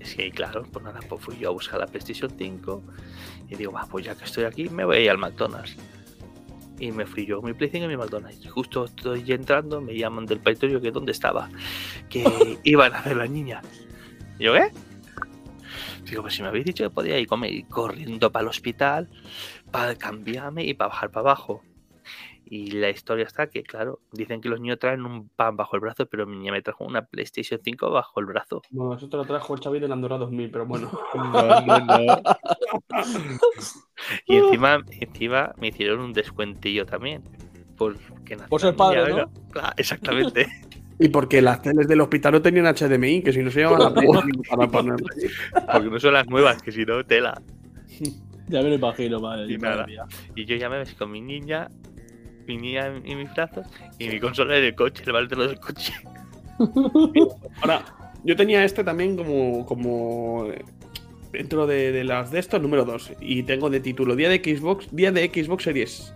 Es que claro, pues nada, pues fui yo a buscar la PlayStation 5 y digo, va, pues ya que estoy aquí, me voy a ir al McDonald's. Y me fui yo con mi PlayStation y mi McDonald's. Y justo estoy entrando, me llaman del paritorio que dónde estaba, que iban a ver la niña. Y yo, ¿qué? Digo, pues si me habéis dicho que podía ir comer, corriendo para el hospital, para cambiarme y para bajar para abajo. Y la historia está que, claro, dicen que los niños traen un pan bajo el brazo, pero mi niña me trajo una PlayStation 5 bajo el brazo. Bueno, eso te lo trajo el Xavi de la Andorra 2000, pero bueno. No, no, no. Y encima, encima me hicieron un descuentillo también. Porque Por ser padre, ¿no? Claro, exactamente. Y porque las teles del hospital no tenían HDMI, que si no se llevaban la Play para allí. Porque no son las nuevas, que si no, tela. Ya me lo imagino, madre, Y madre nada. mía. Y yo ya me ves con mi niña, mi niña en, mis brazos y mi consola en el coche, el balón del coche. Ahora, yo tenía este también como, como eh, dentro de, de las de estos, número 2. Y tengo de título Día de Xbox, Día de Xbox Series.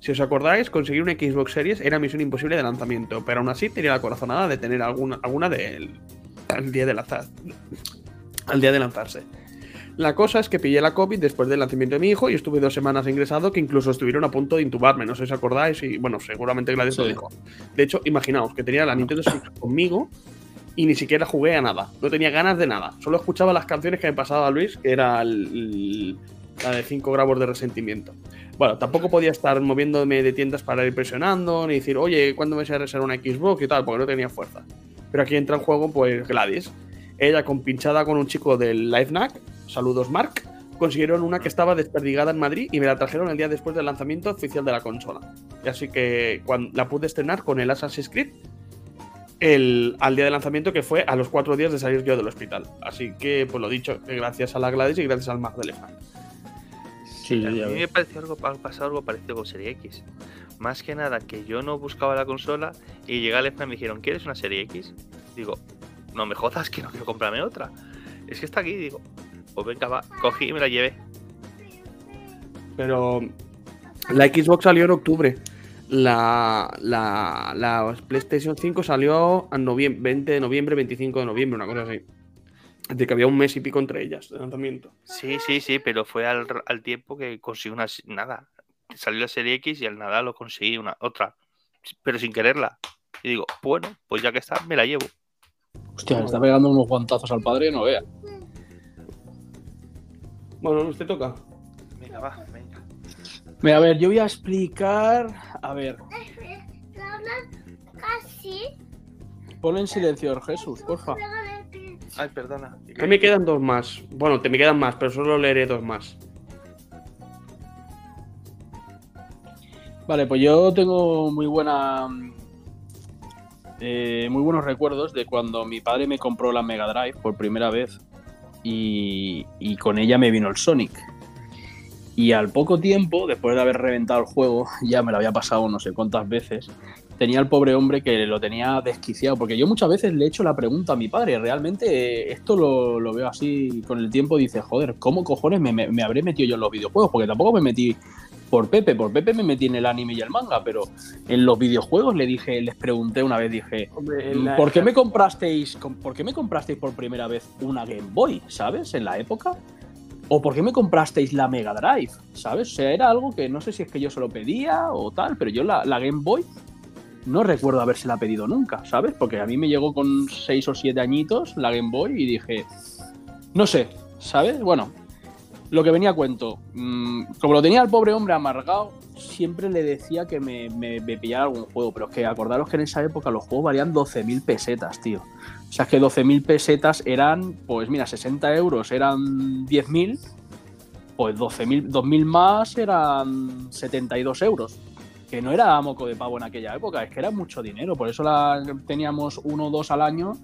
Si os acordáis, conseguir una Xbox Series era misión imposible de lanzamiento, pero aún así tenía la corazonada de tener alguna, alguna del al día de lanzar, al día de lanzarse. La cosa es que pillé la COVID después del lanzamiento de mi hijo y estuve dos semanas ingresado que incluso estuvieron a punto de intubarme, no sé si os acordáis y bueno, seguramente Gladys lo dijo. De hecho, imaginaos que tenía la Nintendo Switch conmigo y ni siquiera jugué a nada. No tenía ganas de nada. Solo escuchaba las canciones que me pasaba Luis, que era el- el- la de 5 gramos de resentimiento. Bueno, tampoco podía estar moviéndome de tiendas para ir presionando, ni decir, oye, ¿cuándo me voy a reservar una Xbox y tal? Porque no tenía fuerza. Pero aquí entra en juego, pues Gladys. Ella compinchada con un chico del LiveNac, saludos Mark, consiguieron una que estaba desperdigada en Madrid y me la trajeron el día después del lanzamiento oficial de la consola. Y así que cuando la pude estrenar con el Assassin's Creed el, al día de lanzamiento, que fue a los cuatro días de salir yo del hospital. Así que, pues lo dicho, gracias a la Gladys y gracias al Mag de Elefant. Sí, a mí ya me pareció algo, ha pasado algo parecido con Serie X. Más que nada que yo no buscaba la consola y llegué al stand y me dijeron, ¿quieres una Serie X? Digo, no me jodas que no quiero comprarme otra. Es que está aquí, digo, pues venga, va, cogí y me la llevé. Pero la Xbox salió en octubre. La, la, la PlayStation 5 salió en noviembre, 20 de noviembre, 25 de noviembre, una cosa así. De que había un mes y pico entre ellas de lanzamiento. Sí, sí, sí, pero fue al, al tiempo que conseguí una. Nada. Salió la serie X y al nada lo conseguí una otra. Pero sin quererla. Y digo, bueno, pues ya que está, me la llevo. Hostia, le está pegando unos guantazos al padre, no vea. Bueno, ¿usted toca? Venga, va, venga. Mira, a ver, yo voy a explicar. A ver, Casi. pon en silencio, Jesús, porfa. Ay, perdona. Mí me quedan dos más. Bueno, te me quedan más, pero solo leeré dos más. Vale, pues yo tengo muy buena. eh, muy buenos recuerdos de cuando mi padre me compró la Mega Drive por primera vez y, con ella me vino el Sonic. Y al poco tiempo, después de haber reventado el juego, ya me lo había pasado no sé cuántas veces, tenía el pobre hombre que lo tenía desquiciado. Porque yo muchas veces le he hecho la pregunta a mi padre, realmente eh, esto lo, veo así con el tiempo, dice, joder, ¿cómo cojones me habré metido yo en los videojuegos? Porque tampoco me metí por Pepe, por Pepe me metí en el anime y el manga, pero en los videojuegos le dije, les pregunté una vez, dije, Hombre, ¿por qué me comprasteis, com- por qué me comprasteis por primera vez una Game Boy, sabes, en la época? ¿O por qué me comprasteis la Mega Drive? ¿Sabes? O sea, era algo que no sé si es que yo se lo pedía o tal, pero yo la, la Game Boy no recuerdo habérsela pedido nunca, ¿sabes? Porque a mí me llegó con 6 o 7 añitos la Game Boy y dije, no sé, ¿sabes? Bueno, lo que venía a cuento, mm, como lo tenía el pobre hombre amargado, siempre le decía que me, me- pillara algún juego, pero es que acordaros que en esa época los juegos valían 12.000 pesetas, tío. O sea, es que 12.000 pesetas eran, pues mira, 60 euros eran 10.000, pues 12.000, 2.000 más eran 72 euros. Que no era moco de pavo en aquella época, es que era mucho dinero, por eso la, teníamos uno o dos al año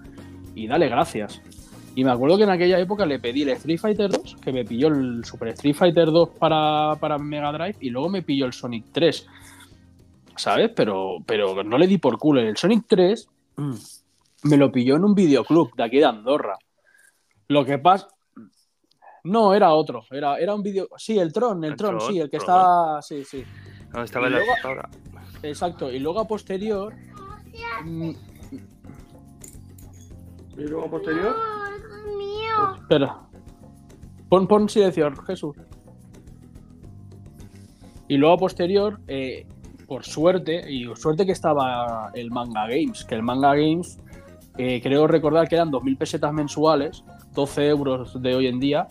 y dale gracias. Y me acuerdo que en aquella época le pedí el Street Fighter 2, que me pilló el Super Street Fighter 2 para, para Mega Drive y luego me pilló el Sonic 3. ¿Sabes? Pero, pero no le di por culo. El Sonic 3 mm, me lo pilló en un videoclub de aquí de Andorra. Lo que pasa. No, era otro. Era, era un video. Sí, el Tron, el, El Tron, Tron, sí, el que Tron. está. Sí, sí. ¿Dónde estaba Y la luego- ahora? Exacto. Y luego a posterior. Y luego posterior. Oh, es mío. Espera. Pon, pon silencio, Jesús. Y luego a posterior, eh, por suerte, y suerte que estaba el Manga Games, que el Manga Games, eh, creo recordar que eran 2.000 pesetas mensuales, 12 euros de hoy en día,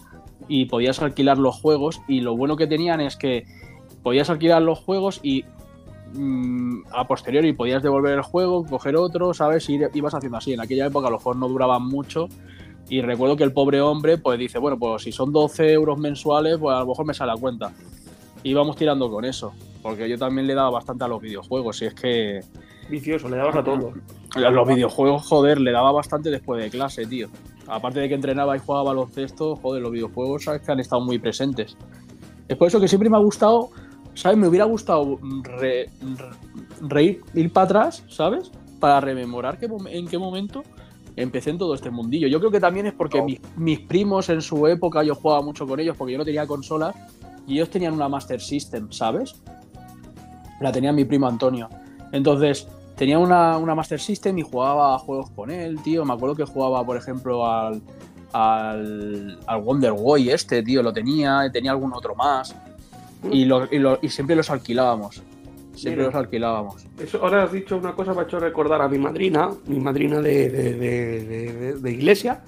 y podías alquilar los juegos, y lo bueno que tenían es que podías alquilar los juegos y mm, a posteriori podías devolver el juego, coger otro, ¿sabes? Y ibas haciendo así. En aquella época los juegos no duraban mucho y recuerdo que el pobre hombre pues dice, bueno, pues si son 12 euros mensuales, pues a lo mejor me sale a cuenta. Y vamos tirando con eso, porque yo también le daba bastante a los videojuegos y es que Vicioso, le dabas a todo. a los videojuegos, joder, le daba bastante después de clase, tío. Aparte de que entrenaba y jugaba baloncesto, joder, los videojuegos sabes que han estado muy presentes. Es por eso que siempre me ha gustado, ¿sabes? Me hubiera gustado re- ir para atrás, ¿sabes? Para rememorar qué en qué momento empecé en todo este mundillo. Yo creo que también es porque Oh. mis, mis primos en su época yo jugaba mucho con ellos porque yo no tenía consolas y ellos tenían una Master System, ¿sabes? La tenía mi primo Antonio. Entonces, tenía una, una Master System y jugaba a juegos con él, tío. Me acuerdo que jugaba, por ejemplo, al, al, al Wonder Boy este, tío, lo tenía, tenía algún otro más. Y, lo- y lo- y siempre los alquilábamos. Siempre Mira. los alquilábamos. Eso, ahora has dicho una cosa, me ha hecho recordar a mi madrina, mi madrina de, de- de- de- iglesia.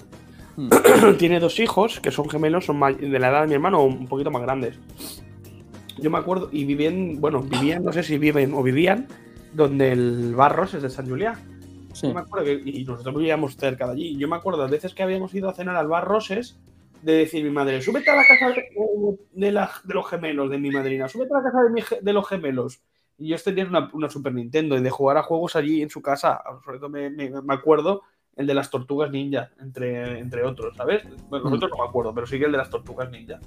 Hmm. Tiene dos hijos que son gemelos, son de la edad de mi hermano o un poquito más grandes. Yo me acuerdo, y vivían, bueno, vivían, no sé si viven o vivían, donde el Barros es de San Julián. Sí. Yo me acuerdo que, y nosotros vivíamos cerca de allí. Yo me acuerdo las veces que habíamos ido a cenar al bar Roses de decir mi madre, súbete a la casa de, de la- de los gemelos de mi madrina, súbete a la casa de, mi de los gemelos. Y yo tenía una, una Super Nintendo y de jugar a juegos allí en su casa. Sobre todo me, me- me acuerdo el de las tortugas ninja, entre, entre otros, ¿sabes? Bueno, los Mm. no me acuerdo, pero sí que el de las tortugas ninja.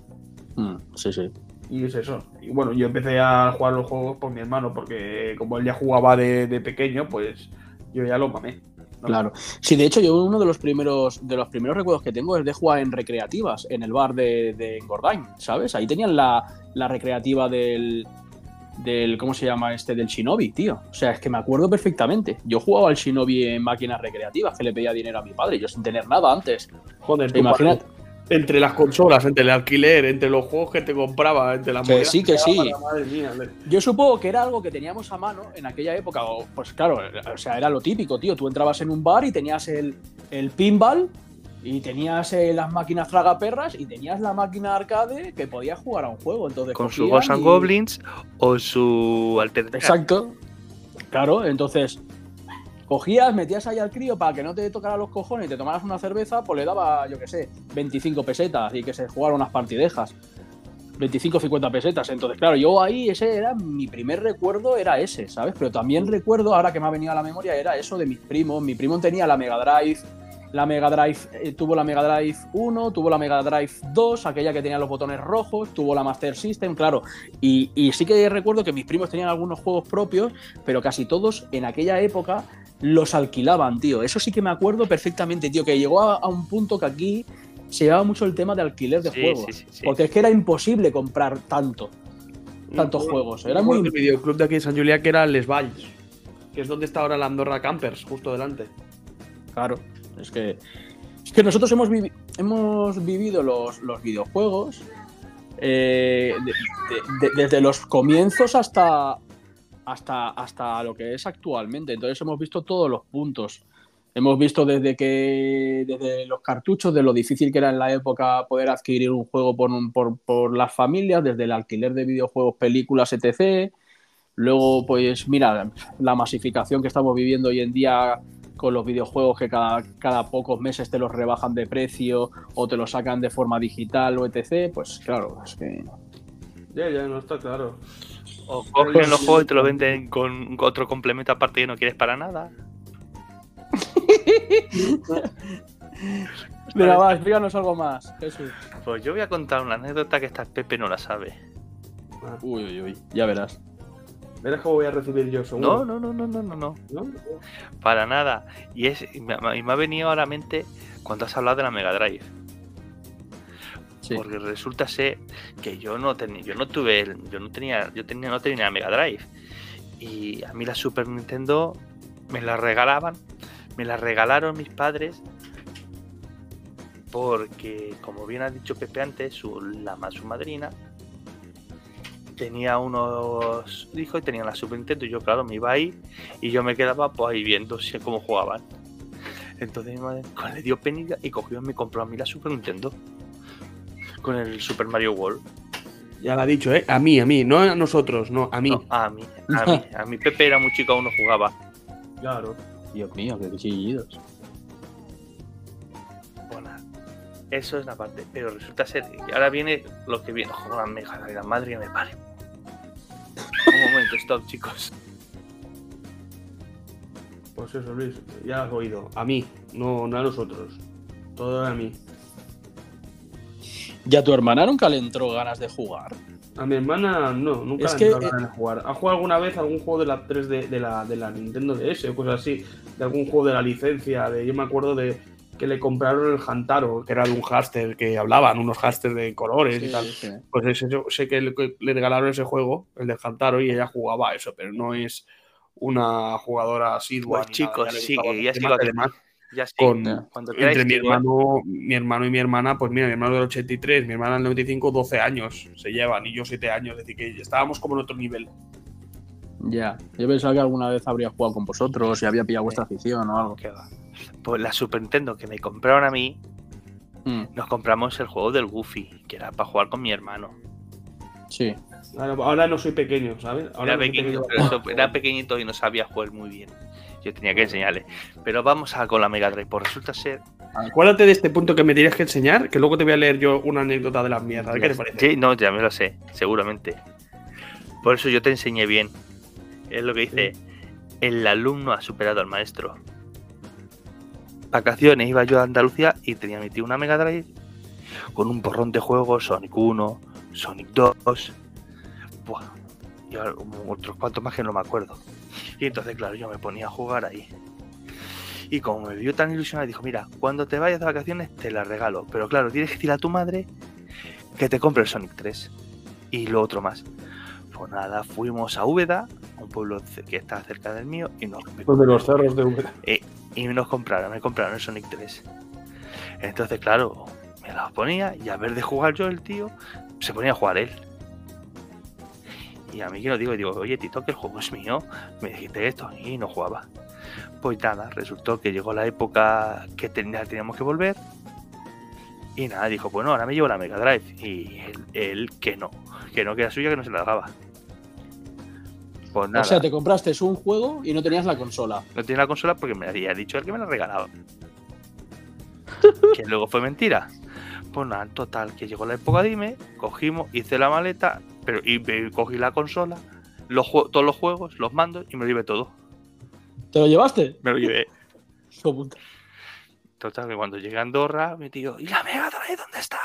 Mm, sí, sí. Y es eso. Y bueno, yo empecé a jugar los juegos por mi hermano, porque como él ya jugaba de, de pequeño, pues yo ya lo mamé. Claro. Sí, de hecho, yo uno de los primeros de los primeros recuerdos que tengo es de jugar en recreativas, en el bar de, de Engordain, ¿sabes? Ahí tenían la, la recreativa del, del. ¿Cómo se llama este? Del Shinobi, tío. O sea, es que me acuerdo perfectamente. Yo jugaba al Shinobi en máquinas recreativas, que le pedía dinero a mi padre, yo sin tener nada antes. Joder, Imagínate. Entre las consolas, entre el alquiler, entre los juegos que te compraba, entre las Que monedas sí, que sí. Madre mía, Yo supongo que era algo que teníamos a mano en aquella época. pues claro, o sea, era lo típico, tío. Tú entrabas en un bar y tenías el, el pinball y tenías eh, las máquinas tragaperras y tenías la máquina arcade que podías jugar a un juego. Entonces Con su Ghosts y- Goblins o su alternativa. Exacto. Claro, entonces cogías, metías ahí al crío para que no te tocara los cojones y te tomaras una cerveza, pues le daba, yo qué sé, 25 pesetas y que se jugara unas partidejas. 25 50 pesetas. Entonces, claro, yo ahí ese era mi primer recuerdo era ese, ¿sabes? Pero también recuerdo, ahora que me ha venido a la memoria, era eso de mis primos. Mi primo tenía la Mega Drive, la Mega Drive eh, tuvo la Mega Drive 1, tuvo la Mega Drive 2, aquella que tenía los botones rojos, tuvo la Master System, claro. Y, y sí que recuerdo que mis primos tenían algunos juegos propios, pero casi todos en aquella época los alquilaban, tío. Eso sí que me acuerdo perfectamente, tío, que llegó a, a un punto que aquí se llevaba mucho el tema de alquiler de Sí, juegos. sí, sí, sí. Porque es que era imposible comprar tanto. Tantos juegos, era muy- del videoclub de aquí en San Julián que era Les Valls, que es donde está ahora la Andorra Campers, justo delante. Claro, es que, es que nosotros hemos, vivi- hemos vivido los, los videojuegos eh, de- de- de- desde los comienzos hasta, hasta, hasta lo que es actualmente. Entonces hemos visto todos los puntos. Hemos visto desde que desde los cartuchos, de lo difícil que era en la época poder adquirir un juego por, por, por las familias, desde el alquiler de videojuegos, películas, etc. Luego, pues mira, la masificación que estamos viviendo hoy en día con los videojuegos que cada, cada pocos meses te los rebajan de precio o te los sacan de forma digital o etc. Pues claro, es que... Ya, ya, no está claro. O cogen los juegos y te lo venden con otro complemento aparte que no quieres para nada. Mira, va, explícanos algo más, Jesús. Pues yo voy a contar una anécdota que esta Pepe no la sabe. Uy, uy, uy, ya verás. Verás cómo voy a recibir yo, seguro. No, no, no, no, no, no, no. Para nada. Y, es, y me, y me ha venido a la mente cuando has hablado de la Mega Drive. Porque resulta ser que yo no tenía, yo no tuve, yo no tenía, yo tenía, no tenía Mega Drive. Y a mí la Super Nintendo me la regalaban, me la regalaron mis padres. Porque, como bien ha dicho Pepe antes, su, la su madrina tenía unos hijos y tenía la Super Nintendo. Y yo, claro, me iba ahí y yo me quedaba pues ahí viendo cómo jugaban. Entonces mi madre pues, le dio penilla y cogió y me compró a mí la Super Nintendo con el Super Mario World. Ya lo ha dicho, ¿eh? A mí, a mí, no a nosotros, no, a mí. No, a mí, a mí, a mi Pepe era muy chico, aún no jugaba. Claro. Dios mío, qué chillidos. Bueno, eso es la parte, pero resulta ser que ahora viene lo que viene. Joder, me de la madre me pare. Un momento, stop, chicos. Pues eso, Luis, ya lo has oído. A mí, no, no a nosotros. Todo a mí. ¿Y a tu hermana nunca le entró ganas de jugar? A mi hermana no, nunca Es le que, han dado eh, ganas de jugar. ¿Ha jugado alguna vez algún juego de la 3D de la, de la Nintendo DS o cosas así? De algún juego de la licencia. De, yo me acuerdo de que le compraron el Hantaro, que era de un háster que hablaban, unos hásters de colores y tal. sí. Pues ese- sé que le, regalaron ese juego, el de Hantaro, y ella jugaba a eso, pero no es una jugadora asidua. Pues chicos, sí, ya aquí. además, Ya sí, con, cuando queráis. entre mi hermano, mi hermano y mi hermana, pues mira, mi hermano del 83, mi hermana del 95, 12 años se llevan y yo 7 años, es decir, que estábamos como en otro nivel. Ya, yo pensaba que alguna vez habría jugado con vosotros y había pillado vuestra afición o algo. ¿Qué va? Pues la Super Nintendo que me compraron a mí, Mm, nos compramos el juego del Goofy, que era para jugar con mi hermano. sí. Ahora, ahora no soy pequeño, ¿sabes? Ahora Era no soy pequeñito, pequeño. pero eso- era pequeñito y no sabía jugar muy bien. Yo tenía que enseñarle. Pero vamos a con la Mega Drive. Pues resulta ser. Acuérdate de este punto que me tienes que enseñar, que luego te voy a leer yo una anécdota de las mierdas. Qué te parece. Sí, no, ya me lo sé, seguramente. Por eso yo te enseñé bien. Es lo que dice. El alumno ha superado al maestro. Vacaciones iba yo a Andalucía y tenía mi tío una Mega Drive con un porrón de juegos, Sonic 1, Sonic 2, buah, y otros cuantos más que no me acuerdo. Y entonces, claro, yo me ponía a jugar ahí. Y como me vio tan ilusionado, dijo, mira, cuando te vayas de vacaciones te la regalo. Pero claro, tienes que decir a tu madre que te compre el Sonic 3 y lo otro más. Pues nada, fuimos a Úbeda, un pueblo que está cerca del mío, y nos, Pues de los cerros de Úbeda. y nos compraron, me compraron el Sonic 3. Entonces, claro, me las ponía y a ver de jugar yo el tío, se ponía a jugar él. Y a mí que no digo, y digo, oye Tito, que el juego es mío, me dijiste esto y no jugaba. Pues nada, resultó que llegó la época que tenía- teníamos que volver. Y nada, dijo, bueno, ahora me llevo la Mega Drive. Y él, él que no, que no, que era suya, que no se la daba. Pues nada. O sea, te compraste un juego y no tenías la consola. No tiene la consola porque me había dicho el que me la regalaba. que luego fue mentira. Pues nada, total, que llegó la época dime, cogimos, hice la maleta, pero y me cogí la consola, los todos los juegos, los mandos y me lo llevé todo. ¿Te lo llevaste? Me lo llevé. Total, que cuando llegué a Andorra, mi tío, ¿y la Mega Drive dónde está?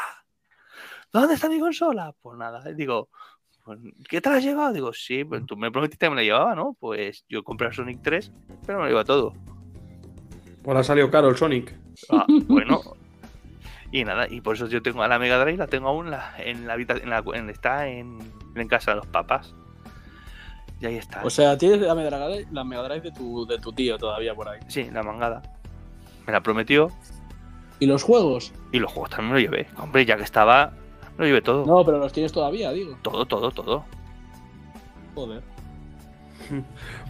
¿Dónde está mi consola? Pues nada, digo, pues, ¿qué te la has llevado? Digo, sí, pues tú me prometiste que me la llevaba, ¿no? Pues yo compré el Sonic 3, pero me lo lleva todo. Pues ha salido caro el Sonic. Ah, bueno. Y nada, y por eso yo tengo a la Mega Drive, la tengo aún la- en la habitación, en la, en- está en, en casa de los papás. Y ahí está. O sea, tienes la Mega Drive, la Mega Drive de, tu, de tu tío todavía por ahí. sí, la mangada. Me la prometió ¿Y los juegos? y los juegos también me lo llevé. Hombre, ya que estaba, me lo llevé todo. No, pero los tienes todavía, digo. Todo, todo, todo. Joder.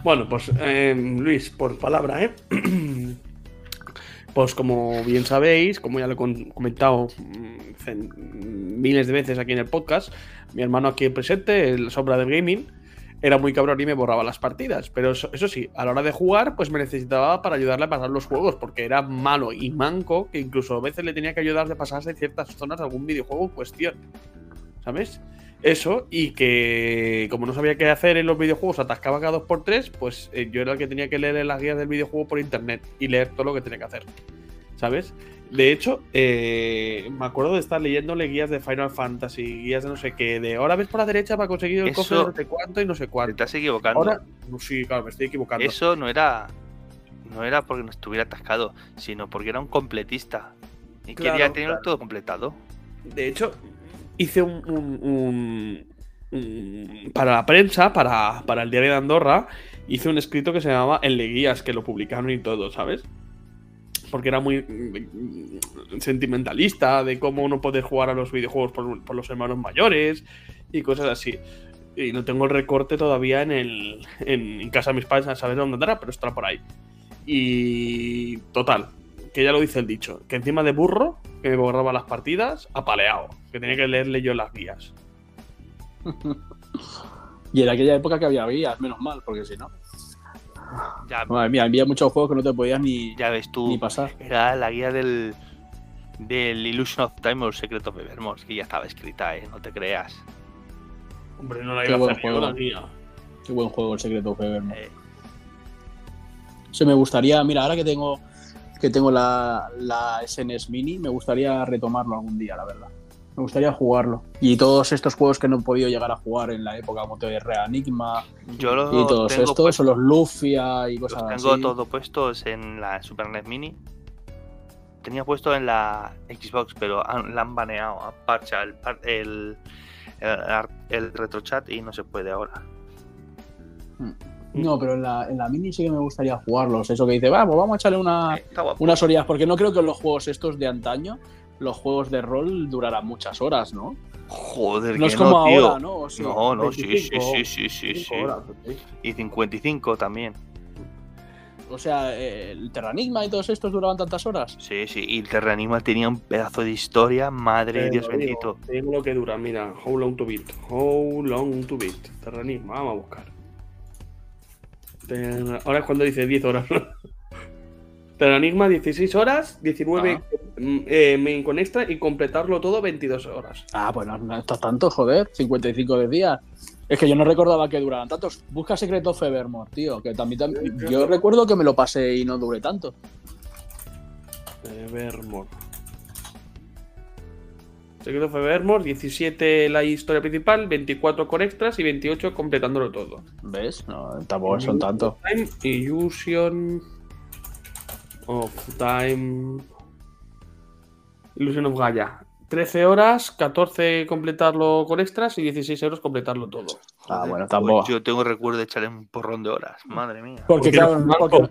Bueno, pues eh, Luis, por palabra, ¿eh? Pues como bien sabéis, como ya lo he comentado mm, miles de veces aquí en el podcast, mi hermano aquí presente, el Sombra del Gaming, era muy cabrón y me borraba las partidas. Pero eso, eso sí, a la hora de jugar, pues me necesitaba para ayudarle a pasar los juegos, porque era malo y manco, que incluso a veces le tenía que ayudar de pasarse ciertas zonas de algún videojuego en cuestión. ¿Sabes? Eso, y que como no sabía qué hacer en los videojuegos, atascaba cada 2x3, pues eh, yo era el que tenía que leer las guías del videojuego por internet y leer todo lo que tenía que hacer. ¿Sabes? De hecho, eh, me acuerdo de estar leyéndole guías de Final Fantasy, guías de no sé qué, de ahora ves por la derecha para conseguir el Eso- cofre de no sé cuánto y no sé Te cuánto. estás equivocando. Ahora, no, sí, claro, me estoy equivocando. Eso no era no era porque no estuviera atascado, sino porque era un completista. Y Claro, quería tenerlo claro. todo completado. De hecho, hice un, para la prensa, para, para el diario de Andorra, hice un escrito que se llamaba El Leguías, que lo publicaron y todo, ¿sabes? Porque era muy mm, sentimentalista de cómo no poder jugar a los videojuegos por, por los hermanos mayores y cosas así. Y no tengo el recorte todavía en, el, en casa de mis padres, a saber dónde andará, pero estará por ahí. Y total, que ya lo dice el dicho, que encima de burro, que me borraba las partidas, apaleado, que tenía que leerle yo las guías. Y en aquella época que había guías, menos mal, porque si no. Ya, Madre mía, había muchos juegos que no te podías ni, ya ves tú, ni pasar. era la guía del del Illusion of Time o el Secret of Evermore, que ya estaba escrita, ¿eh? No te creas. Hombre, no la Qué iba a hacer yo la guía. Qué buen juego el secreto of Evermore. Eh, Se me gustaría, mira, ahora que tengo que tengo la, la SNES Mini, me gustaría retomarlo algún día, la verdad. Me gustaría jugarlo. Y todos estos juegos que no he podido llegar a jugar en la época, como Re Enigma yo los y todos estos, pues- son los Lufia y los cosas tengo así. todo puestos en la Super NES Mini. Tenía puesto en la Xbox, pero han- la han baneado, han parchado el, el, el, el retrochat y no se puede ahora. No, pero en la, en la Mini sí que me gustaría jugarlos. Eso que dice, vamos, vamos a echarle una, unas orillas, porque no creo que en los juegos estos de antaño, los juegos de rol durarán muchas horas, ¿no? Joder, No que es como no, tío. ahora, ¿no? O sí. No, no, sí, sí, 25, sí, sí, sí, sí. Cinco horas, ok. Y 55 también. O sea, eh, el Terranigma y todos estos duraban tantas horas. Sí, sí. Y el Terranigma tenía un pedazo de historia, madre de Dios digo, bendito. te digo lo que dura, mira, How Long to Beat. How Long to Beat. Terranismo, vamos a buscar. Ahora es cuando dice 10 horas. Terranigma 16 horas, 19 Ah. mm, eh, main con extra y completarlo todo 22 horas. Ah, pues no, no está tanto, joder. 55 de días. Es que yo no recordaba que duraran tantos. Busca Secret of Evermore, tío. Que también, tam- yo recuerdo que me lo pasé y no duré tanto. Evermore. Secret of Evermore, 17 la historia principal, 24 con extras y 28 completándolo todo. ¿Ves? No, tampoco son tanto. Time, Illusion of Time. Illusion of Gaia. 13 horas, 14 completarlo con extras y 16 euros completarlo todo. Ah, bueno, pues tampoco. yo tengo recuerdo de echarle un porrón de horas. Madre mía. Porque, Porque claro, no, porque,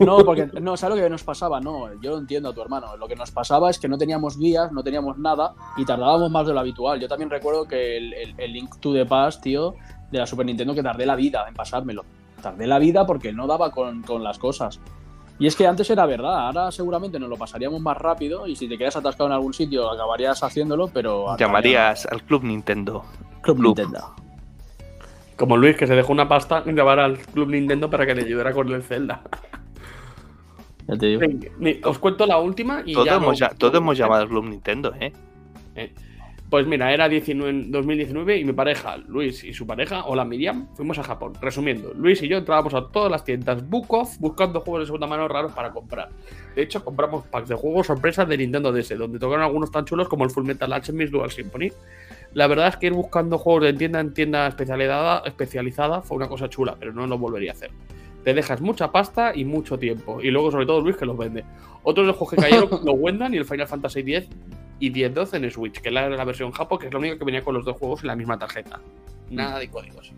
no, porque no, ¿sabes lo que nos pasaba? No, yo lo entiendo a tu hermano. Lo que nos pasaba es que no teníamos guías, no teníamos nada y tardábamos más de lo habitual. Yo también recuerdo que el, el- el Link to the Past, tío, de la Super Nintendo, que tardé la vida en pasármelo. Tardé la vida porque no daba con, con las cosas. Y es que antes era verdad, ahora seguramente nos lo pasaríamos más rápido y si te quedas atascado en algún sitio acabarías haciéndolo, pero... Llamarías al Club Nintendo. Club Club. Nintendo. Como Luis, que se dejó una pasta en llamar al Club Nintendo para que le ayudara con el Zelda. Ya te digo. Venga, mi- Os cuento la última y Todos ya hemos, no- ya- todos hemos llamado al Club Nintendo, ¿eh? Pues mira, era 19 2019 y mi pareja, Luis y su pareja, hola Miriam, fuimos a Japón. Resumiendo, Luis y yo entrábamos a todas las tiendas Book Off buscando juegos de segunda mano raros para comprar. De hecho, compramos packs de juegos sorpresas de Nintendo DS, donde tocaron algunos tan chulos como el Full Metal Alchemist Dual Symphony. La verdad es que ir buscando juegos de tienda en tienda especializada, especializada fue una cosa chula, pero no lo volvería a hacer. Te dejas mucha pasta y mucho tiempo. Y luego, sobre todo, Luis que los vende. Otros de los juegos que cayeron, los Wendan y el Final Fantasy X y 10-12 en Switch, que es la, la versión Japo, que es la única que venía con los dos juegos en la misma tarjeta. Nada de códigos.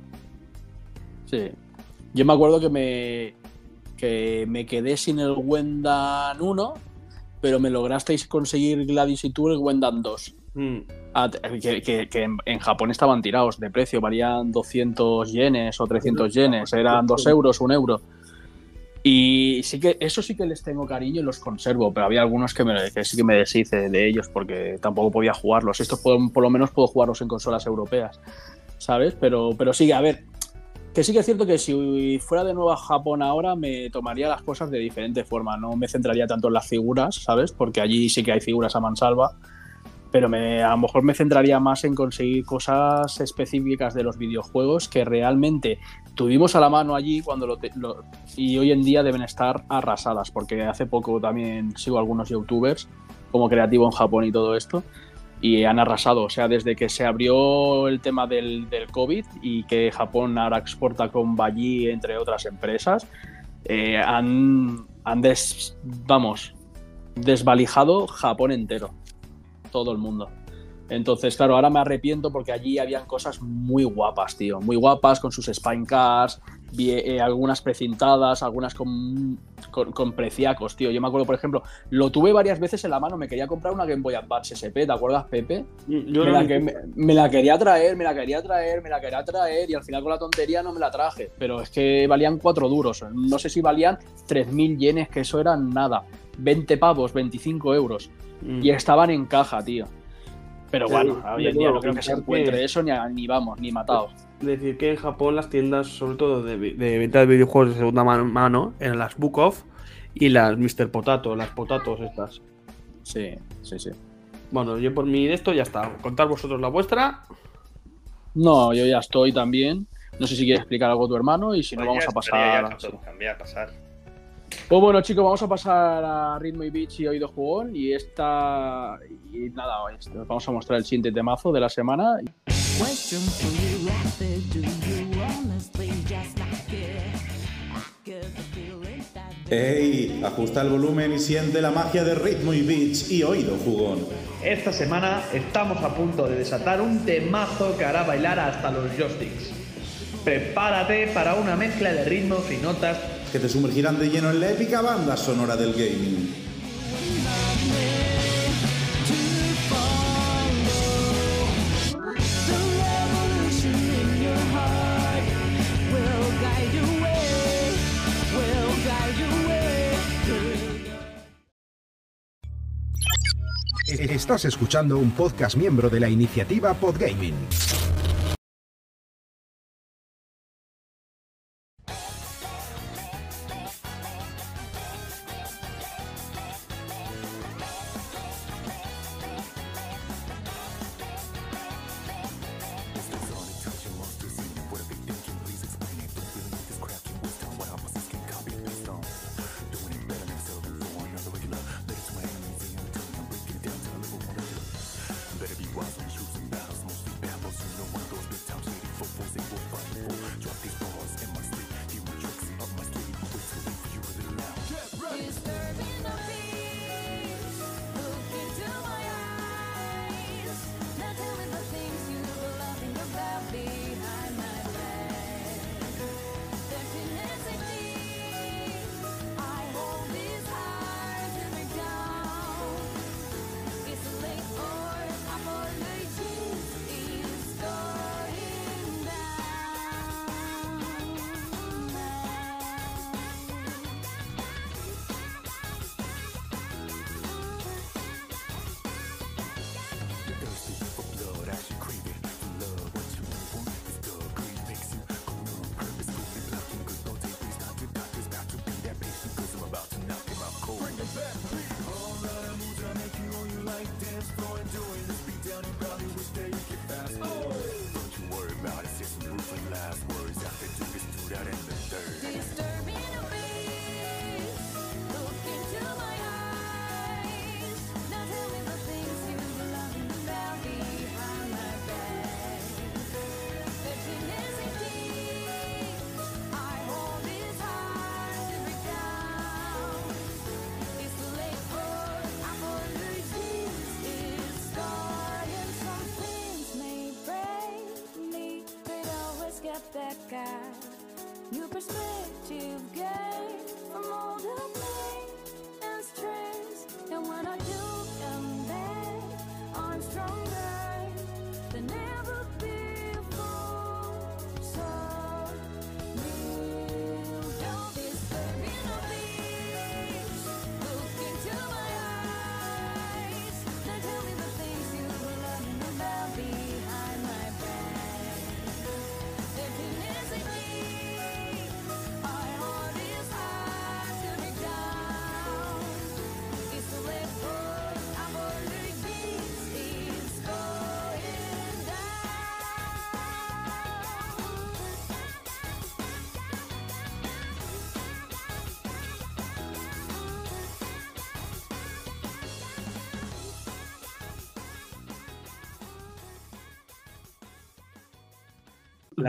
Sí. Yo me acuerdo que me, que me quedé sin el Wendan 1, pero me lograsteis conseguir Gladys y tú el Wendan 2. Mm. Ah, te- que, que- que en, Japón estaban tirados de precio, valían 200 yenes o 300 yenes, eran 2 euros, 1 euro. Y sí que eso sí que les tengo cariño y los conservo, pero había algunos que, me, que sí que me deshice de ellos porque tampoco podía jugarlos. Estos puedo- por lo menos puedo jugarlos en consolas europeas, ¿sabes? Pero, pero sí, a ver, que sí que es cierto que si fuera de nuevo a Japón ahora me tomaría las cosas de diferente forma, no me centraría tanto en las figuras, ¿sabes? Porque allí sí que hay figuras a mansalva, pero me, a lo mejor me centraría más en conseguir cosas específicas de los videojuegos que realmente tuvimos a la mano allí cuando lo, te- lo- y hoy en día deben estar arrasadas, porque hace poco también sigo algunos youtubers como creativo en Japón y todo esto, y han arrasado, o sea, desde que se abrió el tema del, COVID y que Japón ahora exporta con Bayi, entre otras empresas, eh, han, han des- vamos, desvalijado Japón entero, todo el mundo. Entonces, claro, ahora me arrepiento porque allí habían cosas muy guapas, tío. Muy guapas con sus spine cars, eh, algunas precintadas, algunas con, con, con preciacos, tío. Yo me acuerdo, por ejemplo, lo tuve varias veces en la mano. Me quería comprar una Game Boy Advance SP, ¿te acuerdas, Pepe? Yo me, la que- me- me la quería traer, me la quería traer, me la quería traer y al final con la tontería no me la traje. Pero es que valían cuatro duros. No sé si valían 3.000 yenes, que eso eran nada. 20 pavos, 25 euros. Mm. Y estaban en caja, tío. Pero Sí, bueno, hoy en día no creo que se encuentre que- eso ni, a- ni vamos, ni matados. Decir que en Japón las tiendas, sobre todo de, de venta de videojuegos de segunda mano, mano, eran las Book Off y las Mr. Potato, las potatos estas. Sí, sí, sí. Bueno, yo por mí de esto ya está. Contar vosotros la vuestra. No, yo ya estoy también. No sé si quieres explicar algo tu hermano y si no, Pues vamos a estaría, ya pasar. podemos cambiar, pasar. Pues bueno, chicos, vamos a pasar a Ritmo y Beach y Oído Jugón. Y esta. Y nada, vamos a mostrar el siguiente temazo de la semana. ¡Ey! Ajusta el volumen y siente la magia de ritmo y beats y oído jugón. Esta semana estamos a punto de desatar un temazo que hará bailar hasta los joysticks. Prepárate para una mezcla de ritmos y notas Que te sumergirán de lleno en la épica banda sonora del gaming. Estás escuchando un podcast miembro de la iniciativa Podgaming.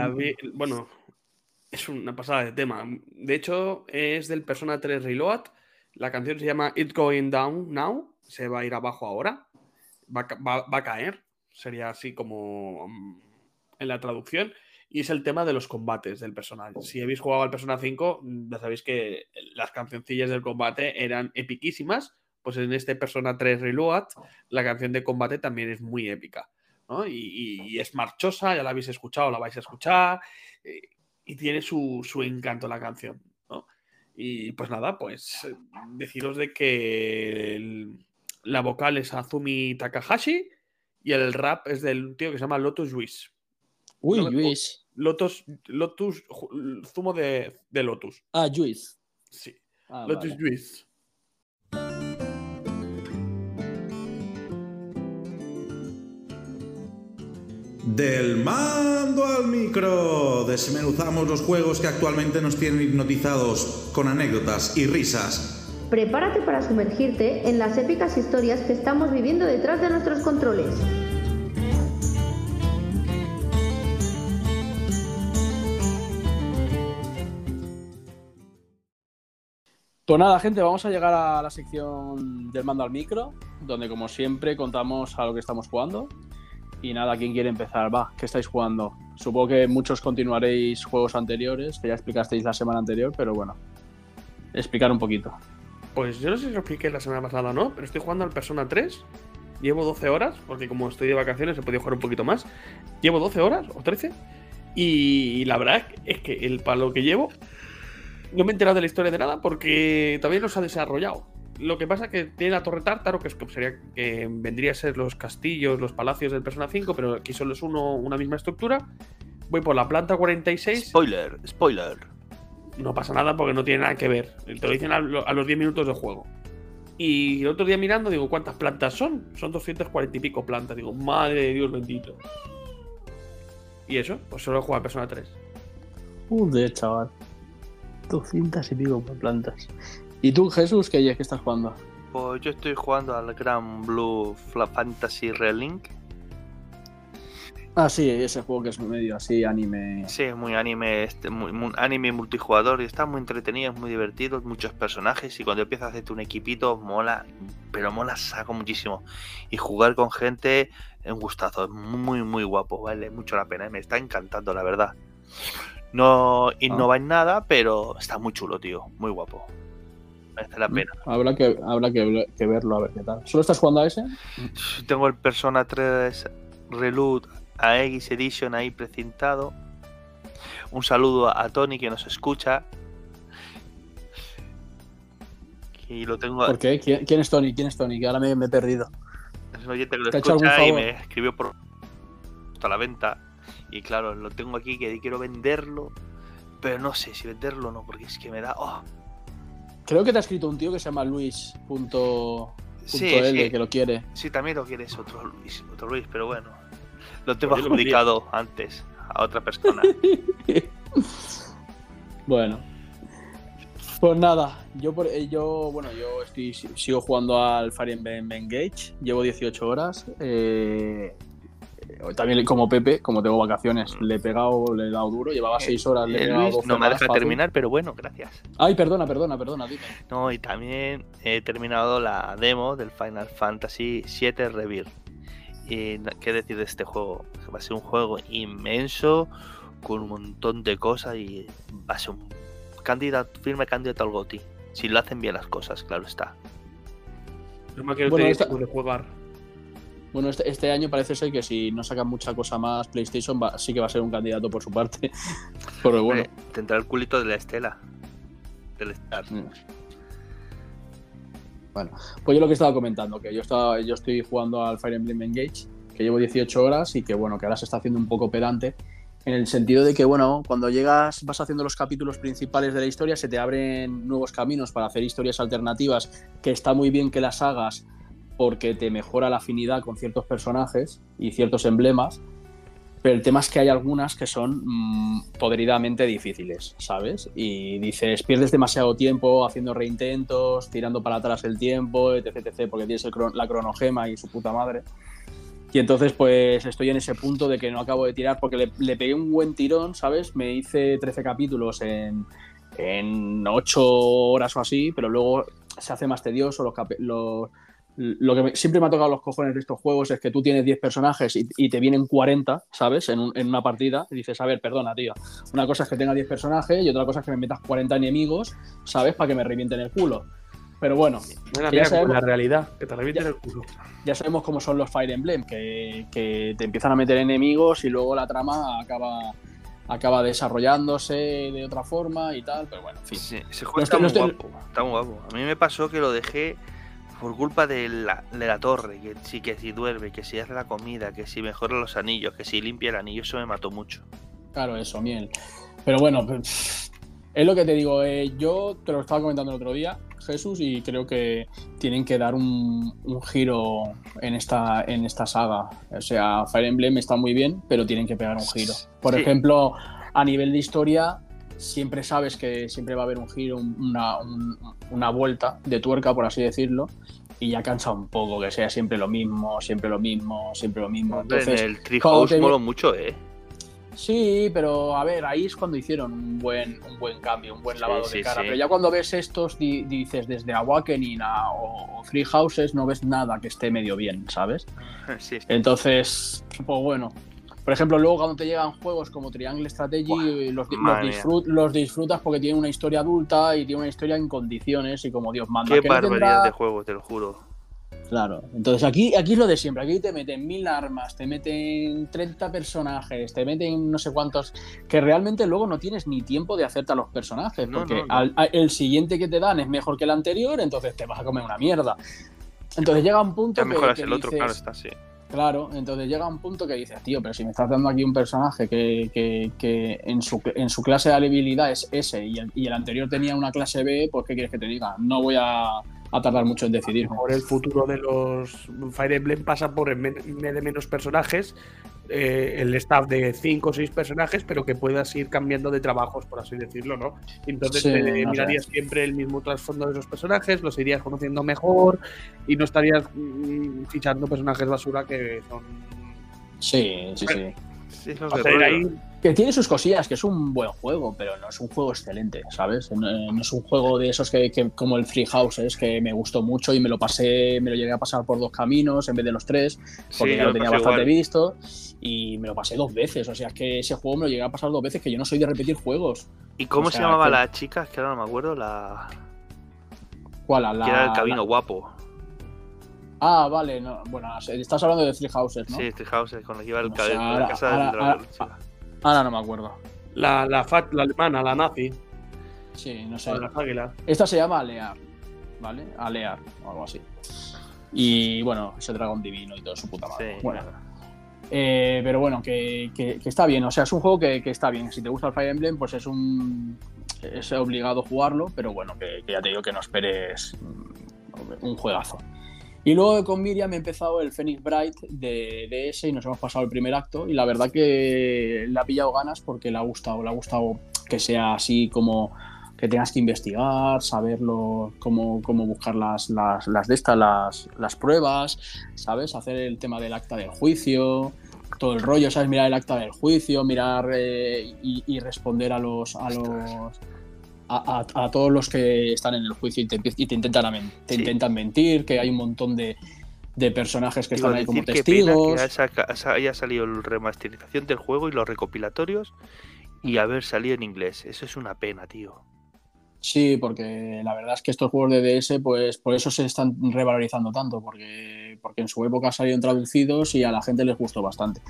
La vi- bueno, es una pasada de tema. De hecho, es del Persona 3 Reload. La canción se llama It's Going Down Now. Se va a ir abajo ahora. Va, va- va a caer. Sería así como mm, en la traducción. Y es el tema de los combates del personaje. Si habéis jugado al Persona 5, mm, ya sabéis que las cancioncillas del combate eran epiquísimas. Pues en este Persona 3 Reload, la canción de combate también es muy épica. ¿No? Y, y- y es marchosa, ya la habéis escuchado, la vais a escuchar, eh, y tiene su, su encanto la canción, ¿no? Y pues nada, pues eh, deciros de que el- la vocal es Azumi Takahashi y el rap es del tío que se llama Lotus Juice. Uy, No Luis. Lotus, Lotus, zumo de, de Lotus. Ah, Juiz. Sí. Ah, Lotus vale. Juice. Del mando al micro, desmenuzamos los juegos que actualmente nos tienen hipnotizados con anécdotas y risas. Prepárate para sumergirte en las épicas historias que estamos viviendo detrás de nuestros controles. Pues nada, gente, vamos a llegar a la sección del mando al micro, donde como siempre contamos a lo que estamos jugando. Y nada, ¿quién quiere empezar? Va, ¿qué estáis jugando? Supongo que muchos continuaréis juegos anteriores, que ya explicasteis la semana anterior, pero bueno, explicar un poquito. Pues yo no sé si lo expliqué la semana pasada o no, pero estoy jugando al Persona 3. Llevo 12 horas, porque como estoy de vacaciones he podido jugar un poquito más. Llevo 12 horas o 13. Y la verdad es que el palo que llevo no me he enterado de la historia de nada porque todavía no se ha desarrollado. Lo que pasa es que tiene la torre tártaro, que, es, que sería que vendría a ser los castillos, los palacios del Persona 5, pero aquí solo es uno, una misma estructura. Voy por la planta 46. Spoiler, spoiler. No pasa nada porque no tiene nada que ver. Te lo dicen a, a los 10 minutos de juego. Y el otro día mirando, digo, ¿cuántas plantas son? Son 240 y pico plantas. Digo, madre de Dios bendito. Y eso, pues solo he jugado a Persona 3. Joder, chaval. 200 y pico plantas. ¿Y tú, Jesús, qué, qué estás jugando? Pues yo estoy jugando al Gran Blue Fantasy Relink. Ah, sí, ese juego que es medio así, anime. Sí, es muy anime, este, muy, muy- anime multijugador y está muy entretenido, es muy divertido, muchos personajes y cuando empiezas a hacerte un equipito mola, pero mola saco muchísimo. Y jugar con gente es un gustazo, es muy muy guapo, vale mucho la pena, ¿eh? me está encantando la verdad. No innova en nada, pero está muy chulo, tío, muy guapo. Merece la pena. Habrá que, habrá que, que verlo a ver qué tal. ¿Solo estás jugando a ese? Tengo el Persona 3 Reload AX Edition ahí precintado. Un saludo a Tony que nos escucha. Y lo tengo. ¿Por qué? ¿Quién, quién es Tony? ¿Quién es Tony? Que ahora me, me he perdido. Es un oyente que lo ¿Te ha hecho algún escucha y me escribió por a la venta. Y claro, lo tengo aquí que quiero venderlo. Pero no sé si venderlo o no, porque es que me da. oh, Creo que te ha escrito un tío que se llama Luis. Punto, Sí, punto L, sí. que lo quiere. Sí, también lo quieres otro Luis, otro Luis, pero bueno. Lo tengo Pues lo adjudicado antes a otra persona. Bueno. Pues nada, yo, por- eh, yo bueno, yo estoy, sigo jugando al Fire Emblem Engage, llevo 18 horas. eh, también como Pepe, como tengo vacaciones, le he pegado, le he dado duro, llevaba 6 horas, le he Eh, pegado Luis 12 no me horas deja fácil. terminar, pero bueno, gracias. Ay, perdona, perdona, perdona, dime. No, y también he terminado la demo del Final Fantasy VII Rebirth. Y qué decir de este juego, va a ser un juego inmenso, con un montón de cosas y va a ser un candidato, firme candidato al GOTI. Si lo hacen bien las cosas, claro está. Yo me quiero Bueno, esta- puede jugar. Bueno, este, este año parece ser que si no sacan mucha cosa más PlayStation, va- sí que va a ser un candidato por su parte. Pero bueno. Eh, tendrá el culito de la estela. Del Star. Bueno, pues yo lo que estaba comentando, que yo estaba, yo estoy jugando al Fire Emblem Engage, que llevo 18 horas y que bueno, que ahora se está haciendo un poco pedante, en el sentido de que bueno, cuando llegas, vas haciendo los capítulos principales de la historia, se te abren nuevos caminos para hacer historias alternativas, que está muy bien que las hagas porque te mejora la afinidad con ciertos personajes y ciertos emblemas, pero el tema es que hay algunas que son mm, podridamente difíciles, ¿sabes? Y dices, pierdes demasiado tiempo haciendo reintentos, tirando para atrás el tiempo, etc, etc, porque tienes el la cronogema y su puta madre. Y entonces, pues estoy en ese punto de que no acabo de tirar porque le, le pegué un buen tirón, ¿sabes? Me hice 13 capítulos en, en 8 horas o así, pero luego se hace más tedioso. Los, los- lo que me- siempre me ha tocado los cojones de estos juegos es que tú tienes 10 personajes y, y te vienen 40, ¿sabes? En, un- en una partida. Y dices, a ver, perdona, tío. Una cosa es que tenga 10 personajes y otra cosa es que me metas 40 enemigos, ¿sabes? Para que me revienten el culo. Pero bueno, Mira, mira, ya, sabemos, la realidad, que te revienten el culo. ya sabemos cómo son los Fire Emblem, que, que te empiezan a meter enemigos y luego la trama acaba, acaba desarrollándose de otra forma y tal. Pero bueno, en fin. Sí, ese No juego estoy- está no muy estoy- guapo. Está muy guapo. A mí me pasó que lo dejé por culpa de la, de la torre. Que sí, que si duerme, que si hace la comida, que si mejora los anillos, que si limpia el anillo. Eso me mató mucho. Claro, eso, miel. Pero bueno, es lo que te digo. eh, yo te lo estaba comentando el otro día, Jesús, y creo que tienen que dar un, un giro en esta, en esta saga. O sea, Fire Emblem está muy bien, pero tienen que pegar un giro. Por Sí. ejemplo, a nivel de historia, siempre sabes que siempre va a haber un giro, un- una, un- una vuelta de tuerca, por así decirlo. Y ya cansa un poco que sea siempre lo mismo, siempre lo mismo, siempre lo mismo. Entonces, en el Tree cuando House te- moló mucho, eh. Sí, pero a ver, ahí es cuando hicieron un buen, un buen cambio, un buen lavado sí, de cara. sí. Pero ya cuando ves estos, di- dices desde Awakening a, o, o Three Houses, no ves nada que esté medio bien, ¿sabes? Entonces, pues bueno. Por ejemplo, luego cuando te llegan juegos como Triangle Strategy, eh, los, disfrut- disfrutas porque tiene una historia adulta y tiene una historia en condiciones y como Dios manda. Qué no barbaridad tendrá- de juego, te lo juro. Claro, entonces aquí, aquí es lo de siempre, aquí te meten mil armas, te meten 30 personajes, te meten no sé cuántos, que realmente luego no tienes ni tiempo de hacerte a los personajes, No, porque no, al- a- el siguiente que te dan es mejor que el anterior, entonces te vas a comer una mierda. Entonces llega un punto Ya que, mejoras que el otro, claro, está así. Claro, entonces llega un punto que dices, tío, pero si me estás dando aquí un personaje que, que- que en, su, en su clase de habilidad es S y el, y el anterior tenía una clase B, pues ¿qué quieres que te diga? No voy a, a tardar mucho en decidir. Por el futuro de los Fire Emblem pasa por en vez de menos personajes, eh, el staff de 5 o 6 personajes, pero que puedas ir cambiando de trabajos, por así decirlo, ¿no? Entonces Sí, te no sé. mirarías siempre el mismo trasfondo de esos personajes, los irías conociendo mejor y no estarías mm, fichando personajes basura que son. Sí, sí, sí. Sí, eso es Que tiene sus cosillas, que es un buen juego, pero no es un juego excelente, ¿sabes? No, no es un juego de esos que, que- como el Free Houses, que me gustó mucho y me lo pasé, me lo llegué a pasar por dos caminos en vez de los tres, porque Sí, ya lo tenía bastante igual. visto y me lo pasé dos veces. O sea, es que ese juego me lo llegué a pasar dos veces, que yo no soy de repetir juegos. ¿Y cómo O se llamaba que- la chica? Es que ahora no me acuerdo. La. ¿Cuál? La, que era el la- camino guapo. Ah, vale, no, bueno, estás hablando de Three Houses, ¿no? Sí, Tree House, con la que iba el O sea, la ahora- casa del ahora- dragón, ahora-. Ahora no me acuerdo. la, la FAT, la alemana, la nazi, Sí, no sé. las águilas. Esta se llama Alear, ¿vale? Alear o algo así. Y bueno, ese dragón divino y todo su puta madre. Sí, bueno, eh, pero bueno, que, que- que está bien. O sea, es un juego que, que está bien. Si te gusta el Fire Emblem, pues es un. Es obligado jugarlo, pero bueno, que, que ya te digo que no esperes un juegazo. Y luego con Miriam he empezado el Phoenix Bright de DS y nos hemos pasado el primer acto. Y la verdad que le ha pillado ganas porque le ha gustado. Le ha gustado que sea así como que tengas que investigar, saberlo, cómo, cómo buscar las, las, las de estas, las, las pruebas, ¿sabes? Hacer el tema del acta del juicio, todo el rollo, ¿sabes? Mirar el acta del juicio, mirar eh, y, y responder a los. A los a, a- a todos los que están en el juicio y te, y te intentan, te Sí. intentan mentir, que hay un montón de, de personajes que están ahí como qué pena testigos. que haya salido la remasterización del juego y los recopilatorios y haber salido en inglés. Eso es una pena, tío. Sí, porque la verdad es que estos juegos de DS, pues por eso se están revalorizando tanto, porque, porque en su época salieron traducidos y a la gente les gustó bastante.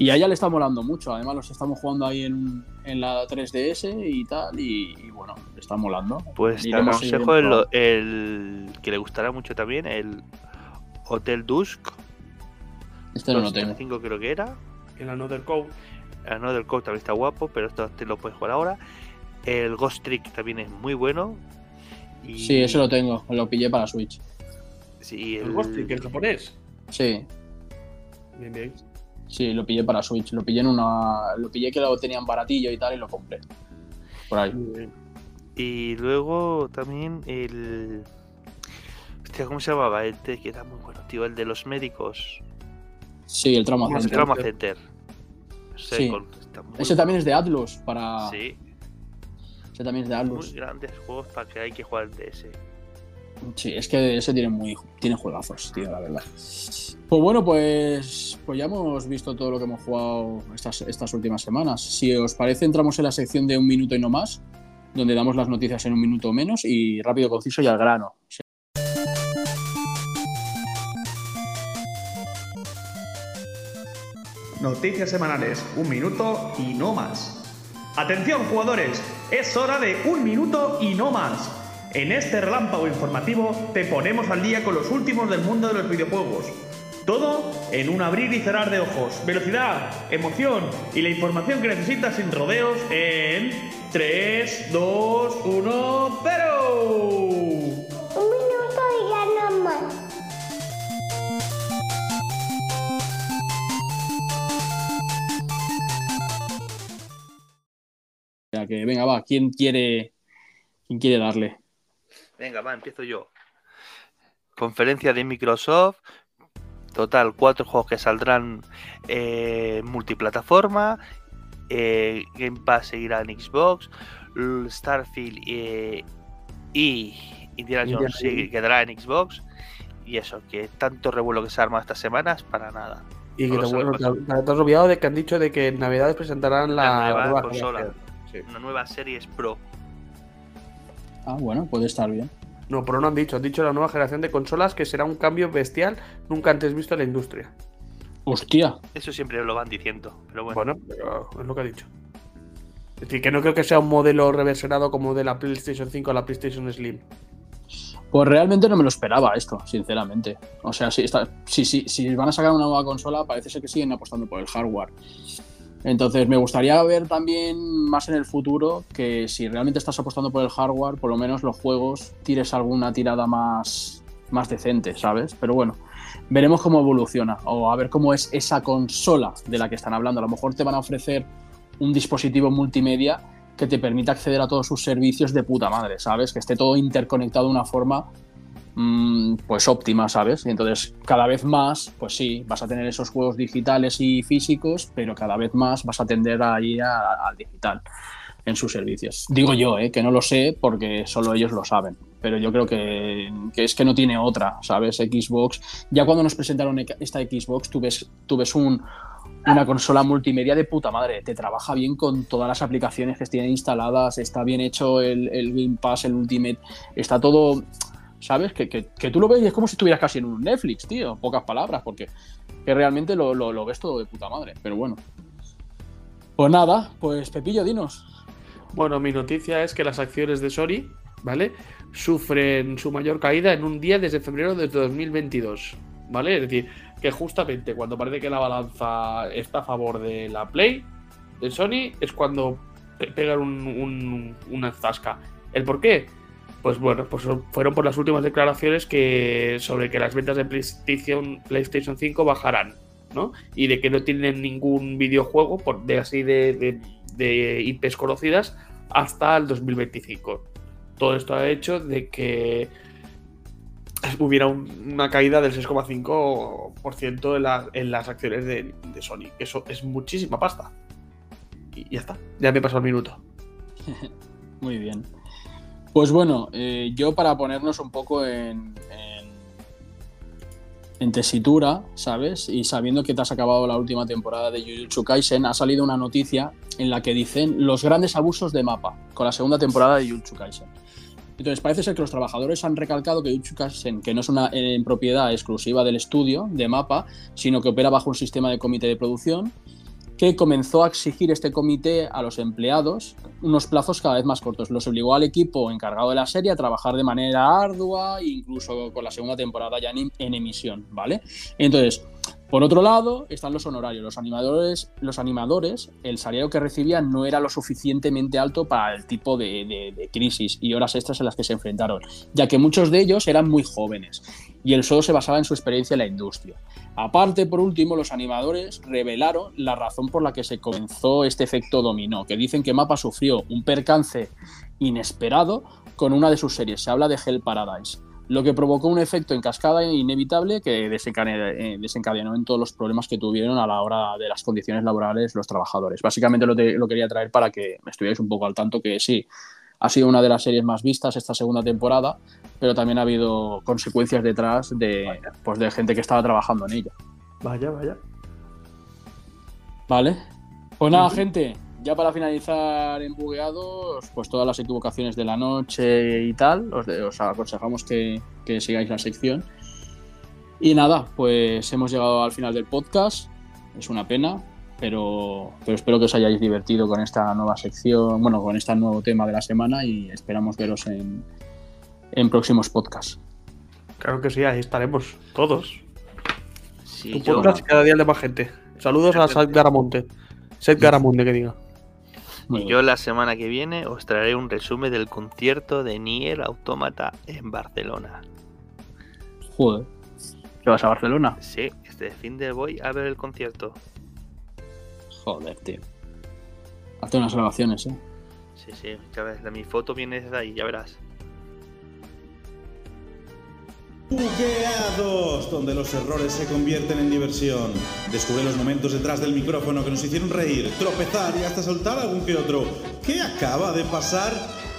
Y a ella le está molando mucho, además los estamos jugando ahí en, en la 3DS y tal, y, y bueno, le está molando. Pues te aconsejo el, el que le gustará mucho también, el Hotel Dusk. Este no lo tengo. 235 creo que era. El Another Code. El Another Code también está guapo, pero esto te lo puedes jugar ahora. El Ghost Trick también es muy bueno. Y, Sí, ese lo tengo, lo pillé para Switch. Sí, El Ghost Trick, el japonés. Sí, Bien, bien. Sí, lo pillé para Switch. Lo pillé en una. Lo pillé que lo tenían baratillo y tal, y lo compré. Por ahí. Y luego también el. Hostia, ¿cómo se llamaba? Este que era muy bueno, tío. El de los médicos. Sí, el Trauma El Center. Trauma Center. Sí. Ese también es de Atlus para. Sí, Ese también es de Atlus. muy grandes juegos para que hay que jugar el DS. Sí, es que ese tiene muy tiene juegazos, tío, la verdad. Pues bueno, pues, pues ya hemos visto todo lo que hemos jugado estas, últimas semanas. Si os parece, entramos en la sección de un minuto y no más, donde damos las noticias en un minuto o menos y rápido, conciso y al grano. Noticias semanales, un minuto y no más. Atención jugadores, es hora de un minuto y no más. En este relámpago informativo te ponemos al día con los últimos del mundo de los videojuegos. Todo en un abrir y cerrar de ojos. Velocidad, emoción y la información que necesitas sin rodeos en 3, 2, 1, 0. Un minuto y ya no más. O sea que, venga, va, ¿quién quiere, quién quiere darle? Venga, va, empiezo yo. Conferencia de Microsoft. Total, cuatro juegos que saldrán eh, multiplataforma. eh, Game Pass seguirá en Xbox. Starfield eh, y Indiana Jones quedará en Xbox. Y eso, que tanto revuelo que se arma estas semanas, para nada. Y No que te, bueno, te- te has olvidado de que han dicho de que en Navidades presentarán la, La nueva nueva consola. Sí. Una nueva Series Pro. Ah, bueno, puede estar bien. No, pero no han dicho. Han dicho la nueva generación de consolas que será un cambio bestial nunca antes visto en la industria. Hostia, Eso siempre lo van diciendo. Pero bueno, Bueno, pero es lo que ha dicho. Es decir, que no creo que sea un modelo reversionado como de la PlayStation 5 a la PlayStation Slim. pues realmente no me lo esperaba esto, sinceramente. O sea, si, está, si, si, si van a sacar una nueva consola, parece ser que siguen apostando por el hardware. Entonces, me gustaría ver también más en el futuro que si realmente estás apostando por el hardware, por lo menos los juegos tires alguna tirada más, más decente, ¿sabes? Pero bueno, veremos cómo evoluciona o a ver cómo es esa consola de la que están hablando. A lo mejor te van a ofrecer un dispositivo multimedia que te permita acceder a todos sus servicios de puta madre, ¿sabes? Que esté todo interconectado de una forma pues óptima, ¿sabes? Y entonces cada vez más, pues sí, vas a tener esos juegos digitales y físicos, pero cada vez más vas a tender a ir a- al digital en sus servicios. Digo yo, ¿eh? que no lo sé porque solo ellos lo saben, pero yo creo que, es que no tiene otra, ¿sabes? Xbox, ya cuando nos presentaron e- esta Xbox, tú ves, tú ves un, una consola multimedia de puta madre, te trabaja bien con todas las aplicaciones que tienen instaladas, está bien hecho el, el Game Pass, el Ultimate, está todo, ¿sabes? Que, que- tú lo ves y es como si estuvieras casi en un Netflix, tío, pocas palabras, porque que realmente lo, lo- ves todo de puta madre, pero bueno. Pues nada, pues Pepillo, dinos. Bueno, mi noticia es que las acciones de Sony, ¿vale? Sufren su mayor caída en un día desde febrero de 2022, ¿vale? Es decir, que justamente cuando parece que la balanza está a favor de la Play, de Sony, es cuando pe- pegan un- una zasca. ¿El por qué? Pues bueno, pues fueron por las últimas declaraciones que sobre que las ventas de PlayStation, PlayStation 5 bajarán, ¿no? Y de que no tienen ningún videojuego por, de así de, de- IPs conocidas hasta el 2025. Todo esto ha hecho de que hubiera un- una caída del 6,5% en, la- en las acciones de, Sony. Eso es muchísima pasta. Y ya está, ya me pasó el minuto. Muy bien. Pues bueno, eh, yo para ponernos un poco en, en, tesitura, ¿sabes? Y sabiendo que te has acabado la última temporada de Jujutsu Kaisen, ha salido una noticia en la que dicen los grandes abusos de Mapa con la segunda temporada de Jujutsu Kaisen. Entonces parece ser que los trabajadores han recalcado que Jujutsu Kaisen, que no es una en propiedad exclusiva del estudio de Mapa, sino que opera bajo un sistema de comité de producción, que comenzó a exigir este comité a los empleados unos plazos cada vez más cortos. Los obligó al equipo encargado de la serie a trabajar de manera ardua, incluso con la segunda temporada ya en, en emisión, ¿vale? Entonces, por otro lado, están los honorarios. Los animadores, los animadores, el salario que recibían no era lo suficientemente alto para el tipo de, de- de crisis y horas extras en las que se enfrentaron, ya que muchos de ellos eran muy jóvenes y el sueldo se basaba en su experiencia en la industria. Aparte, por último, los animadores revelaron la razón por la que se comenzó este efecto dominó, que dicen que Mapa sufrió un percance inesperado con una de sus series. Se habla de Hell Paradise, lo que provocó un efecto en cascada inevitable que eh, desencadenó en todos los problemas que tuvieron a la hora de las condiciones laborales los trabajadores. Básicamente lo, quería traer para que estuvierais un poco al tanto que sí, ha sido una de las series más vistas esta segunda temporada, pero también ha habido consecuencias detrás de, pues, de gente que estaba trabajando en ella. Vaya, vaya. Vale. Pues nada, gente, ya para finalizar en bugueados, pues todas las equivocaciones de la noche y tal, os, de- os aconsejamos que, que sigáis la sección. Y nada, pues hemos llegado al final del podcast. Es una pena, pero, pero espero que os hayáis divertido con esta nueva sección, bueno, con este nuevo tema de la semana y esperamos veros en, en próximos podcasts. Claro que sí, ahí estaremos, todos. Sí, tu yo- podcast y cada día de más gente. Saludos a Seth Garamonte. Seth Garamonte, que diga. Muy Yo la semana que viene os traeré un resumen del concierto de Nier Automata en Barcelona. Joder. ¿Qué vas a Barcelona? Sí, este fin de voy a ver el concierto. Joder, tío. Hazte unas grabaciones, eh. Sí, sí, ya ves, mi foto viene desde ahí, ya verás. Bugueados, donde los errores se convierten en diversión. Descubre los momentos detrás del micrófono que nos hicieron reír, tropezar y hasta soltar algún que otro. ¿Qué acaba de pasar?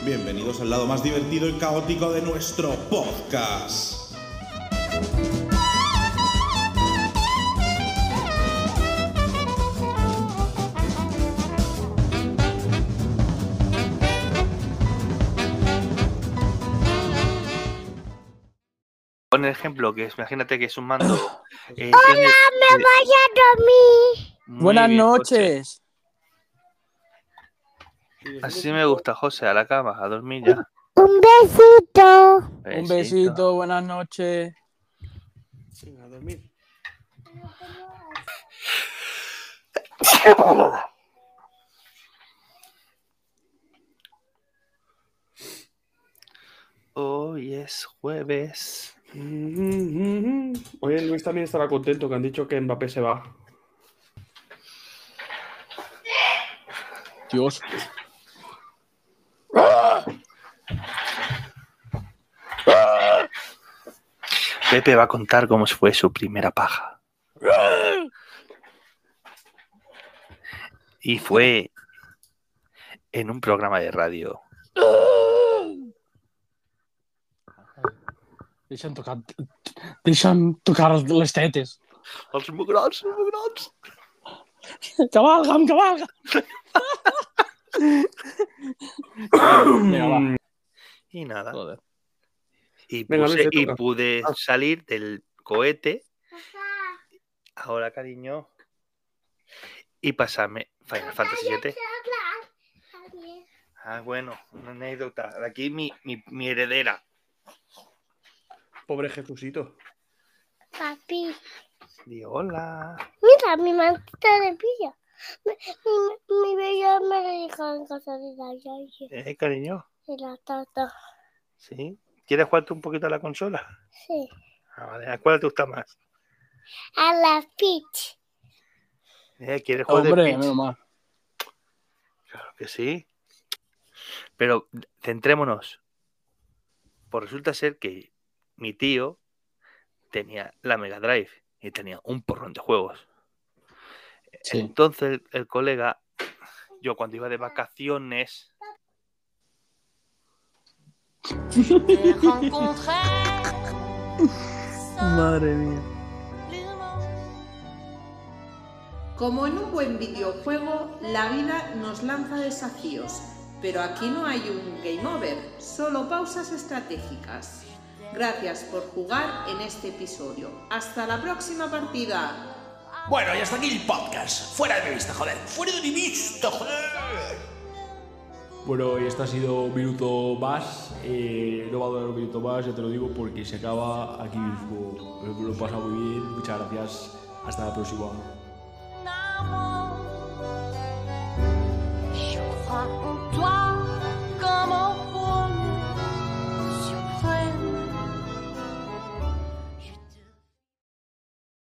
Bienvenidos al lado más divertido y caótico de nuestro podcast. Pon el ejemplo que es, imagínate que es un mando. eh, ¡Hola! tiene- ¡Me voy a dormir! Muy Buenas bien, José. noches. Así me gusta, José, a la cama, a dormir ya. ¡Un besito! Un besito, buenas noches. Venga, a dormir. Hoy es jueves. Oye, Luis también estará contento que han dicho que Mbappé se va. Dios. Pepe va a contar cómo fue su primera paja. Y fue en un programa de radio. Deixa'm tocar, deixa'm tocar les tetes. Els mugrots, els mugrots. Cavalga'm, cavalga. Venga, va. Y nada. Joder. Y, Venga, puse- y pude Ah. salir del cohete. Ahora, cariño. Y pasarme Final Fantasy VII. Ah, bueno, una anécdota. De aquí mi, mi, mi heredera. Pobre Jesucito. Papi, Di hola. mira, mi mantita de pilla. Mi, mi, mi bella me la dejó en casa de la Yaya. Eh, cariño. Y la tata. ¿Sí? ¿Quieres jugarte un poquito a la consola? Sí. Ah, vale. ¿A cuál te gusta más? A la Peach. Eh, ¿Quieres jugar de Hombre, Peach? menos mal. Claro que sí. Pero centrémonos. Pues resulta ser que mi tío tenía la Mega Drive y tenía un porrón de juegos. Entonces el, el, colega, yo cuando iba de vacaciones... Madre mía. Como en un buen videojuego, la vida nos lanza desafíos, pero aquí no hay un game over, solo pausas estratégicas. Gracias por jugar en este episodio. Hasta la próxima partida. Bueno, y hasta aquí el podcast. Fuera de mi vista, joder. Fuera de mi vista, joder. Bueno, y este ha sido un minuto más. Eh, no va a durar un minuto más, ya te lo digo, porque se acaba aquí mismo. Me lo he pasado muy bien. Muchas gracias. Hasta la próxima. Je crois en toi.